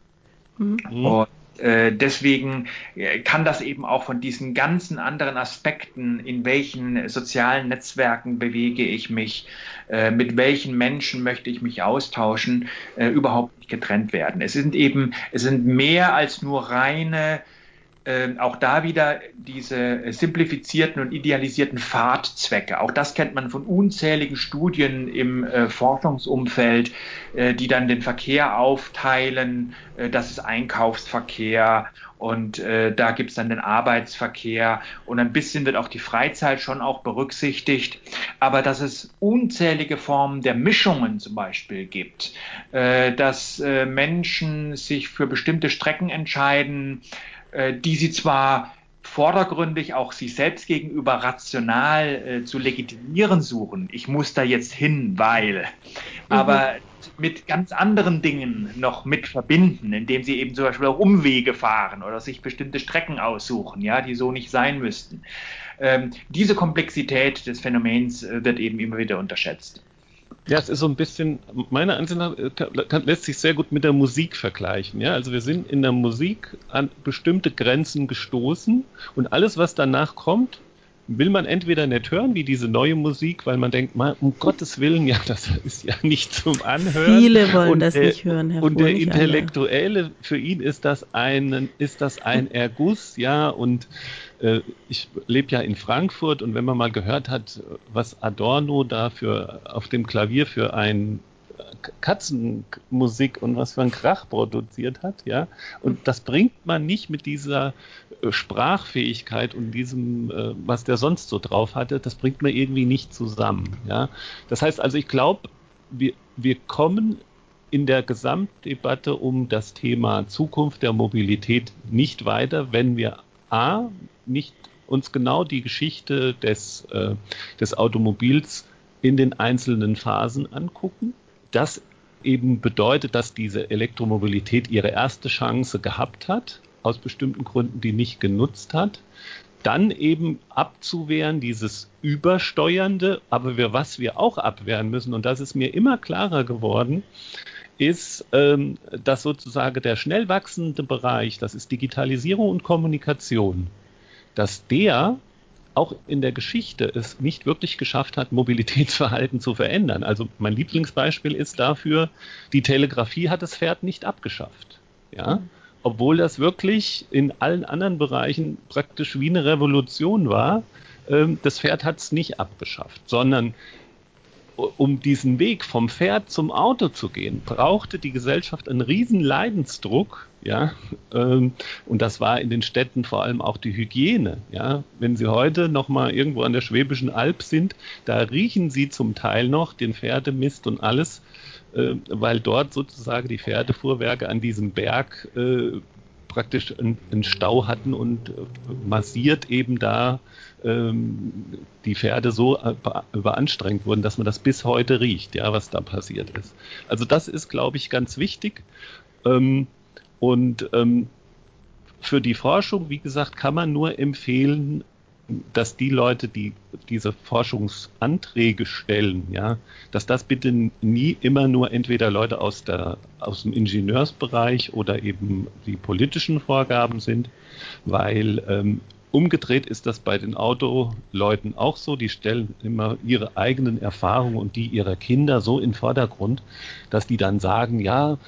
Mhm. Und äh, deswegen äh, kann das eben auch von diesen ganzen anderen Aspekten, in welchen sozialen Netzwerken bewege ich mich, äh, mit welchen Menschen möchte ich mich austauschen, überhaupt nicht getrennt werden. Es sind eben, es sind mehr als nur reine äh, auch da wieder diese simplifizierten und idealisierten Fahrtzwecke. Auch das kennt man von unzähligen Studien im äh, Forschungsumfeld, äh, die dann den Verkehr aufteilen. Äh, das ist Einkaufsverkehr und äh, da gibt es dann den Arbeitsverkehr und ein bisschen wird auch die Freizeit schon auch berücksichtigt. Aber dass es unzählige Formen der Mischungen zum Beispiel gibt, äh, dass Menschen sich für bestimmte Strecken entscheiden, äh, die sie zwar vordergründig auch sich selbst gegenüber rational äh, zu legitimieren suchen. Ich muss da jetzt hin, weil. Mhm. Aber mit ganz anderen Dingen noch mit verbinden, indem sie eben zum Beispiel auch Umwege fahren oder sich bestimmte Strecken aussuchen, ja, die so nicht sein müssten. Ähm, diese Komplexität des Phänomens äh, wird eben immer wieder unterschätzt. Ja, es ist so ein bisschen, meiner Ansicht nach äh, kann, lässt sich sehr gut mit der Musik vergleichen. Ja, also wir sind in der Musik an bestimmte Grenzen gestoßen und alles, was danach kommt, will man entweder nicht hören, wie diese neue Musik, weil man denkt, mal, um Gottes Willen, ja, das ist ja nicht zum Anhören. Viele wollen und das der, nicht hören, Herr Und der Intellektuelle, alle. für ihn ist das ein, ist das ein Erguss, ja, und äh, ich lebe ja in Frankfurt und wenn man mal gehört hat, was Adorno da für, auf dem Klavier für ein Katzenmusik und was für ein Krach produziert hat, ja. Und das bringt man nicht mit dieser äh, Sprachfähigkeit und diesem, äh, was der sonst so drauf hatte, das bringt man irgendwie nicht zusammen, ja. Das heißt also, ich glaube, wir, wir kommen in der Gesamtdebatte um das Thema Zukunft der Mobilität nicht weiter, wenn wir A, nicht uns genau die Geschichte des, äh, des Automobils in den einzelnen Phasen angucken das eben bedeutet, dass diese Elektromobilität ihre erste Chance gehabt hat, aus bestimmten Gründen die nicht genutzt hat. Dann eben abzuwehren, dieses Übersteuernde, aber wir, was wir auch abwehren müssen, und das ist mir immer klarer geworden, ist, ähm, dass sozusagen der schnell wachsende Bereich, das ist Digitalisierung und Kommunikation, dass der auch in der Geschichte es nicht wirklich geschafft hat, Mobilitätsverhalten zu verändern. Also mein Lieblingsbeispiel ist dafür, die Telegrafie hat das Pferd nicht abgeschafft. Ja? Obwohl das wirklich in allen anderen Bereichen praktisch wie eine Revolution war. Ähm, das Pferd hat es nicht abgeschafft, sondern um diesen Weg vom Pferd zum Auto zu gehen, brauchte die Gesellschaft einen riesen Leidensdruck, ja, ähm, und das war in den Städten vor allem auch die Hygiene, ja. Wenn Sie heute noch mal irgendwo an der Schwäbischen Alb sind, da riechen Sie zum Teil noch den Pferdemist und alles, äh, weil dort sozusagen die Pferdefuhrwerke an diesem Berg äh, praktisch einen Stau hatten und massiert eben da ähm, die Pferde so überanstrengt wurden, dass man das bis heute riecht, ja, was da passiert ist. Also das ist, glaube ich, ganz wichtig. Ähm, und ähm, für die Forschung, wie gesagt, kann man nur empfehlen, dass die Leute, die diese Forschungsanträge stellen, ja, dass das bitte nie immer nur entweder Leute aus der aus dem Ingenieursbereich oder eben die politischen Vorgaben sind, weil ähm, umgedreht ist das bei den Autoleuten auch so. Die stellen immer ihre eigenen Erfahrungen und die ihrer Kinder so in Vordergrund, dass die dann sagen, ja,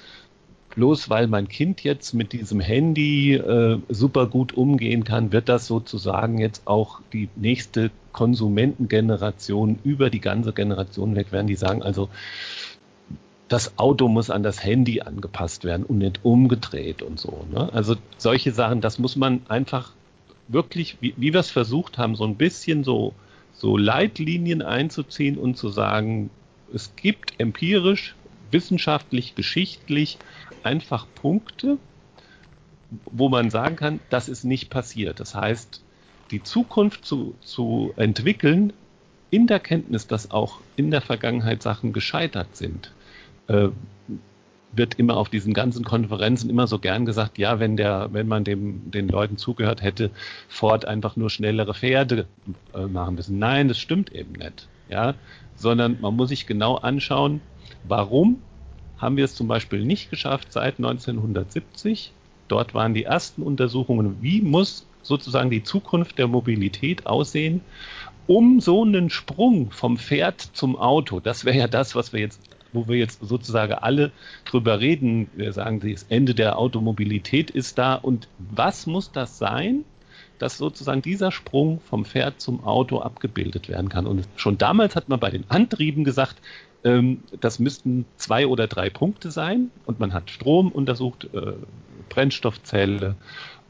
bloß weil mein Kind jetzt mit diesem Handy äh, super gut umgehen kann, wird das sozusagen jetzt auch die nächste Konsumentengeneration über die ganze Generation weg werden. Die sagen also, das Auto muss an das Handy angepasst werden und nicht umgedreht und so. Ne? Also solche Sachen, das muss man einfach wirklich, wie, wie wir es versucht haben, so ein bisschen so, so Leitlinien einzuziehen und zu sagen, es gibt empirisch, wissenschaftlich, geschichtlich einfach Punkte, wo man sagen kann, das ist nicht passiert. Das heißt, die Zukunft zu, zu entwickeln in der Kenntnis, dass auch in der Vergangenheit Sachen gescheitert sind, äh, wird immer auf diesen ganzen Konferenzen immer so gern gesagt, ja, wenn der, wenn man dem, den Leuten zugehört hätte, Ford einfach nur schnellere Pferde äh, machen müssen. Nein, das stimmt eben nicht. Ja, sondern man muss sich genau anschauen, warum haben wir es zum Beispiel nicht geschafft seit 1970. Dort waren die ersten Untersuchungen, wie muss sozusagen die Zukunft der Mobilität aussehen, um so einen Sprung vom Pferd zum Auto, das wäre ja das, was wir jetzt, wo wir jetzt sozusagen alle drüber reden. Wir sagen, das Ende der Automobilität ist da. Und was muss das sein, dass sozusagen dieser Sprung vom Pferd zum Auto abgebildet werden kann? Und schon damals hat man bei den Antrieben gesagt, ähm, das müssten zwei oder drei Punkte sein und man hat Strom untersucht, äh, Brennstoffzelle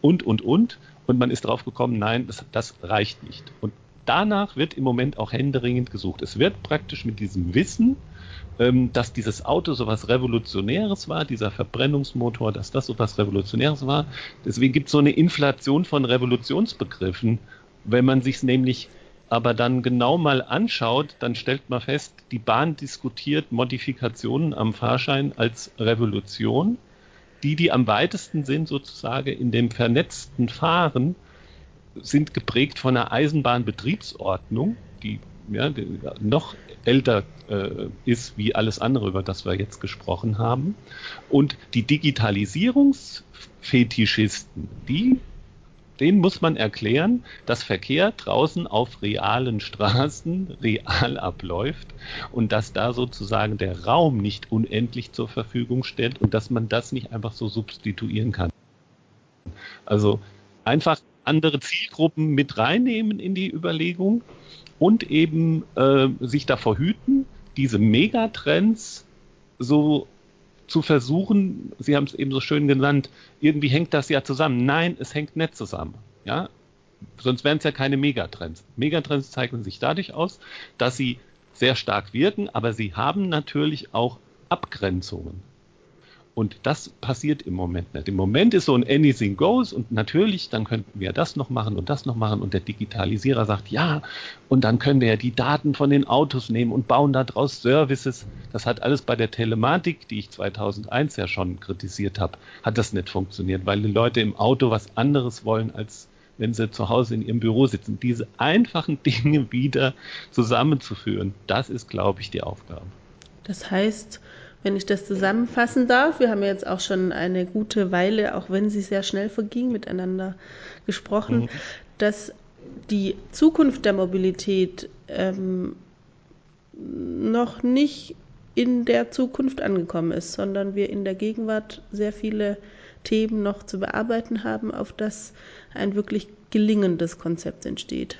und, und, und. Und man ist drauf gekommen, nein, das, das reicht nicht. Und danach wird im Moment auch händeringend gesucht. Es wird praktisch mit diesem Wissen, ähm, dass dieses Auto so was Revolutionäres war, dieser Verbrennungsmotor, dass das so was Revolutionäres war. Deswegen gibt es so eine Inflation von Revolutionsbegriffen, wenn man sich nämlich aber dann genau mal anschaut, dann stellt man fest, die Bahn diskutiert Modifikationen am Fahrschein als Revolution. Die, die am weitesten sind, sozusagen in dem vernetzten Fahren, sind geprägt von einer Eisenbahnbetriebsordnung, die, ja, die noch älter äh, ist wie alles andere, über das wir jetzt gesprochen haben. Und die Digitalisierungsfetischisten, die denen muss man erklären, dass Verkehr draußen auf realen Straßen real abläuft und dass da sozusagen der Raum nicht unendlich zur Verfügung stellt und dass man das nicht einfach so substituieren kann. Also einfach andere Zielgruppen mit reinnehmen in die Überlegung und eben äh, sich davor hüten, diese Megatrends so zu versuchen, Sie haben es eben so schön genannt, irgendwie hängt das ja zusammen. Nein, es hängt nicht zusammen. Ja? Sonst wären es ja keine Megatrends. Megatrends zeichnen sich dadurch aus, dass sie sehr stark wirken, aber sie haben natürlich auch Abgrenzungen. Und das passiert im Moment nicht. Im Moment ist so ein Anything Goes und natürlich, dann könnten wir das noch machen und das noch machen und der Digitalisierer sagt, ja, und dann können wir ja die Daten von den Autos nehmen und bauen daraus Services. Das hat alles bei der Telematik, die ich 2001 ja schon kritisiert habe, hat das nicht funktioniert, weil die Leute im Auto was anderes wollen, als wenn sie zu Hause in ihrem Büro sitzen. Diese einfachen Dinge wieder zusammenzuführen, das ist, glaube ich, die Aufgabe. Das heißt, wenn ich das zusammenfassen darf, wir haben jetzt auch schon eine gute Weile, auch wenn sie sehr schnell verging, miteinander gesprochen, mhm. dass die Zukunft der Mobilität ähm, noch nicht in der Zukunft angekommen ist, sondern wir in der Gegenwart sehr viele Themen noch zu bearbeiten haben, auf das ein wirklich gelingendes Konzept entsteht.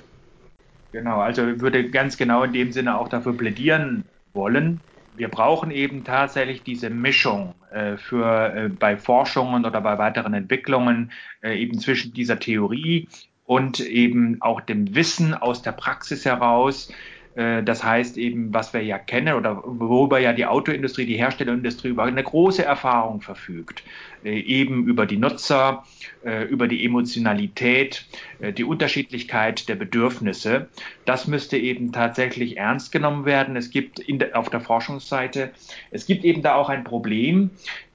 Genau, also ich würde ganz genau in dem Sinne auch dafür plädieren wollen, wir brauchen eben tatsächlich diese Mischung äh, für äh, bei Forschungen oder bei weiteren Entwicklungen äh, eben zwischen dieser Theorie und eben auch dem Wissen aus der Praxis heraus, das heißt eben, was wir ja kennen oder worüber ja die Autoindustrie, die Herstellerindustrie über eine große Erfahrung verfügt, äh, eben über die Nutzer, äh, über die Emotionalität, die Unterschiedlichkeit der Bedürfnisse. Das müsste eben tatsächlich ernst genommen werden. Es gibt der, auf der Forschungsseite, es gibt eben da auch ein Problem.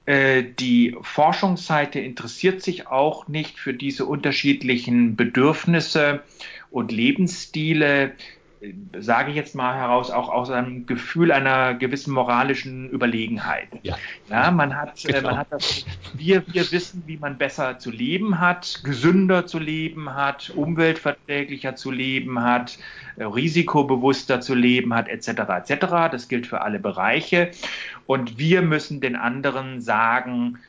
Die Forschungsseite interessiert sich auch nicht für diese unterschiedlichen Bedürfnisse und Lebensstile, sage ich jetzt mal heraus, auch aus einem Gefühl einer gewissen moralischen Überlegenheit. Ja, ja man hat, äh, genau. man hat das, wir, wir wissen, wie man besser zu leben hat, gesünder zu leben hat, umweltverträglicher zu leben hat, äh, risikobewusster zu leben hat, etc., etc. Das gilt für alle Bereiche. Und wir müssen den anderen sagen,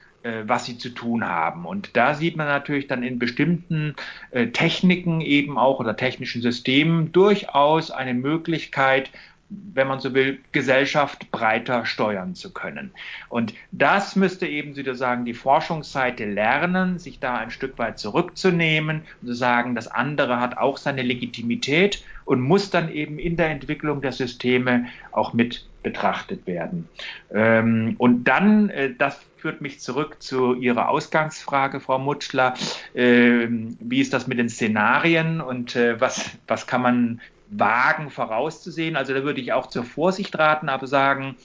was sie zu tun haben. Und da sieht man natürlich dann in bestimmten äh, Techniken eben auch oder technischen Systemen durchaus eine Möglichkeit, wenn man so will, Gesellschaft breiter steuern zu können. Und das müsste eben sozusagen die Forschungsseite lernen, sich da ein Stück weit zurückzunehmen und zu sagen, das andere hat auch seine Legitimität und muss dann eben in der Entwicklung der Systeme auch mit betrachtet werden. Ähm, und dann, äh, das führt mich zurück zu Ihrer Ausgangsfrage, Frau Mutschler. Ähm, wie ist das mit den Szenarien und äh, was, was kann man wagen vorauszusehen? Also da würde ich auch zur Vorsicht raten, aber sagen,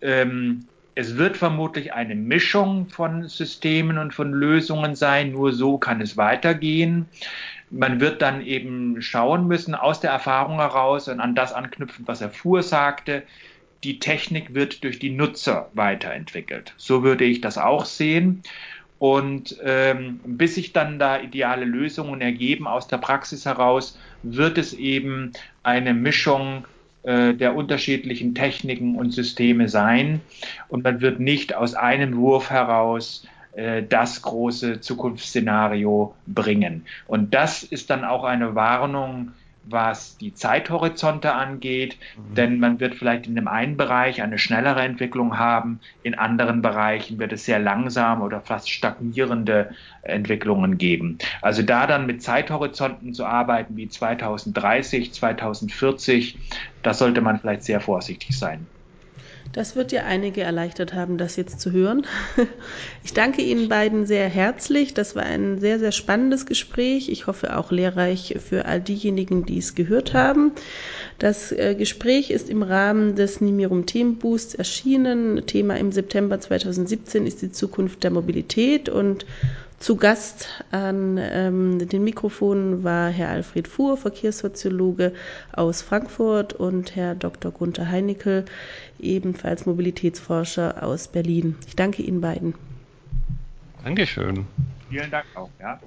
ähm, es wird vermutlich eine Mischung von Systemen und von Lösungen sein. Nur so kann es weitergehen. Man wird dann eben schauen müssen, aus der Erfahrung heraus und an das anknüpfen, was er Fuhr sagte, die Technik wird durch die Nutzer weiterentwickelt. So würde ich das auch sehen. Und ähm, bis sich dann da ideale Lösungen ergeben aus der Praxis heraus, wird es eben eine Mischung äh, der unterschiedlichen Techniken und Systeme sein. Und man wird nicht aus einem Wurf heraus äh, das große Zukunftsszenario bringen. Und das ist dann auch eine Warnung was die Zeithorizonte angeht, mhm. denn man wird vielleicht in dem einen Bereich eine schnellere Entwicklung haben, in anderen Bereichen wird es sehr langsam oder fast stagnierende Entwicklungen geben. Also da dann mit Zeithorizonten zu arbeiten wie 2030, 2040, da sollte man vielleicht sehr vorsichtig sein. Das wird ja einige erleichtert haben, das jetzt zu hören. Ich danke Ihnen beiden sehr herzlich. Das war ein sehr, sehr spannendes Gespräch. Ich hoffe auch lehrreich für all diejenigen, die es gehört haben. Das äh, Gespräch ist im Rahmen des Nimirum Themenboosts erschienen. Thema im September 2017 ist die Zukunft der Mobilität und zu Gast an ähm, den Mikrofonen war Herr Alfred Fuhr, Verkehrssoziologe aus Frankfurt und Herr Dr. Gunther Heinickel, ebenfalls Mobilitätsforscher aus Berlin. Ich danke Ihnen beiden. Dankeschön. Vielen Dank auch. Ja.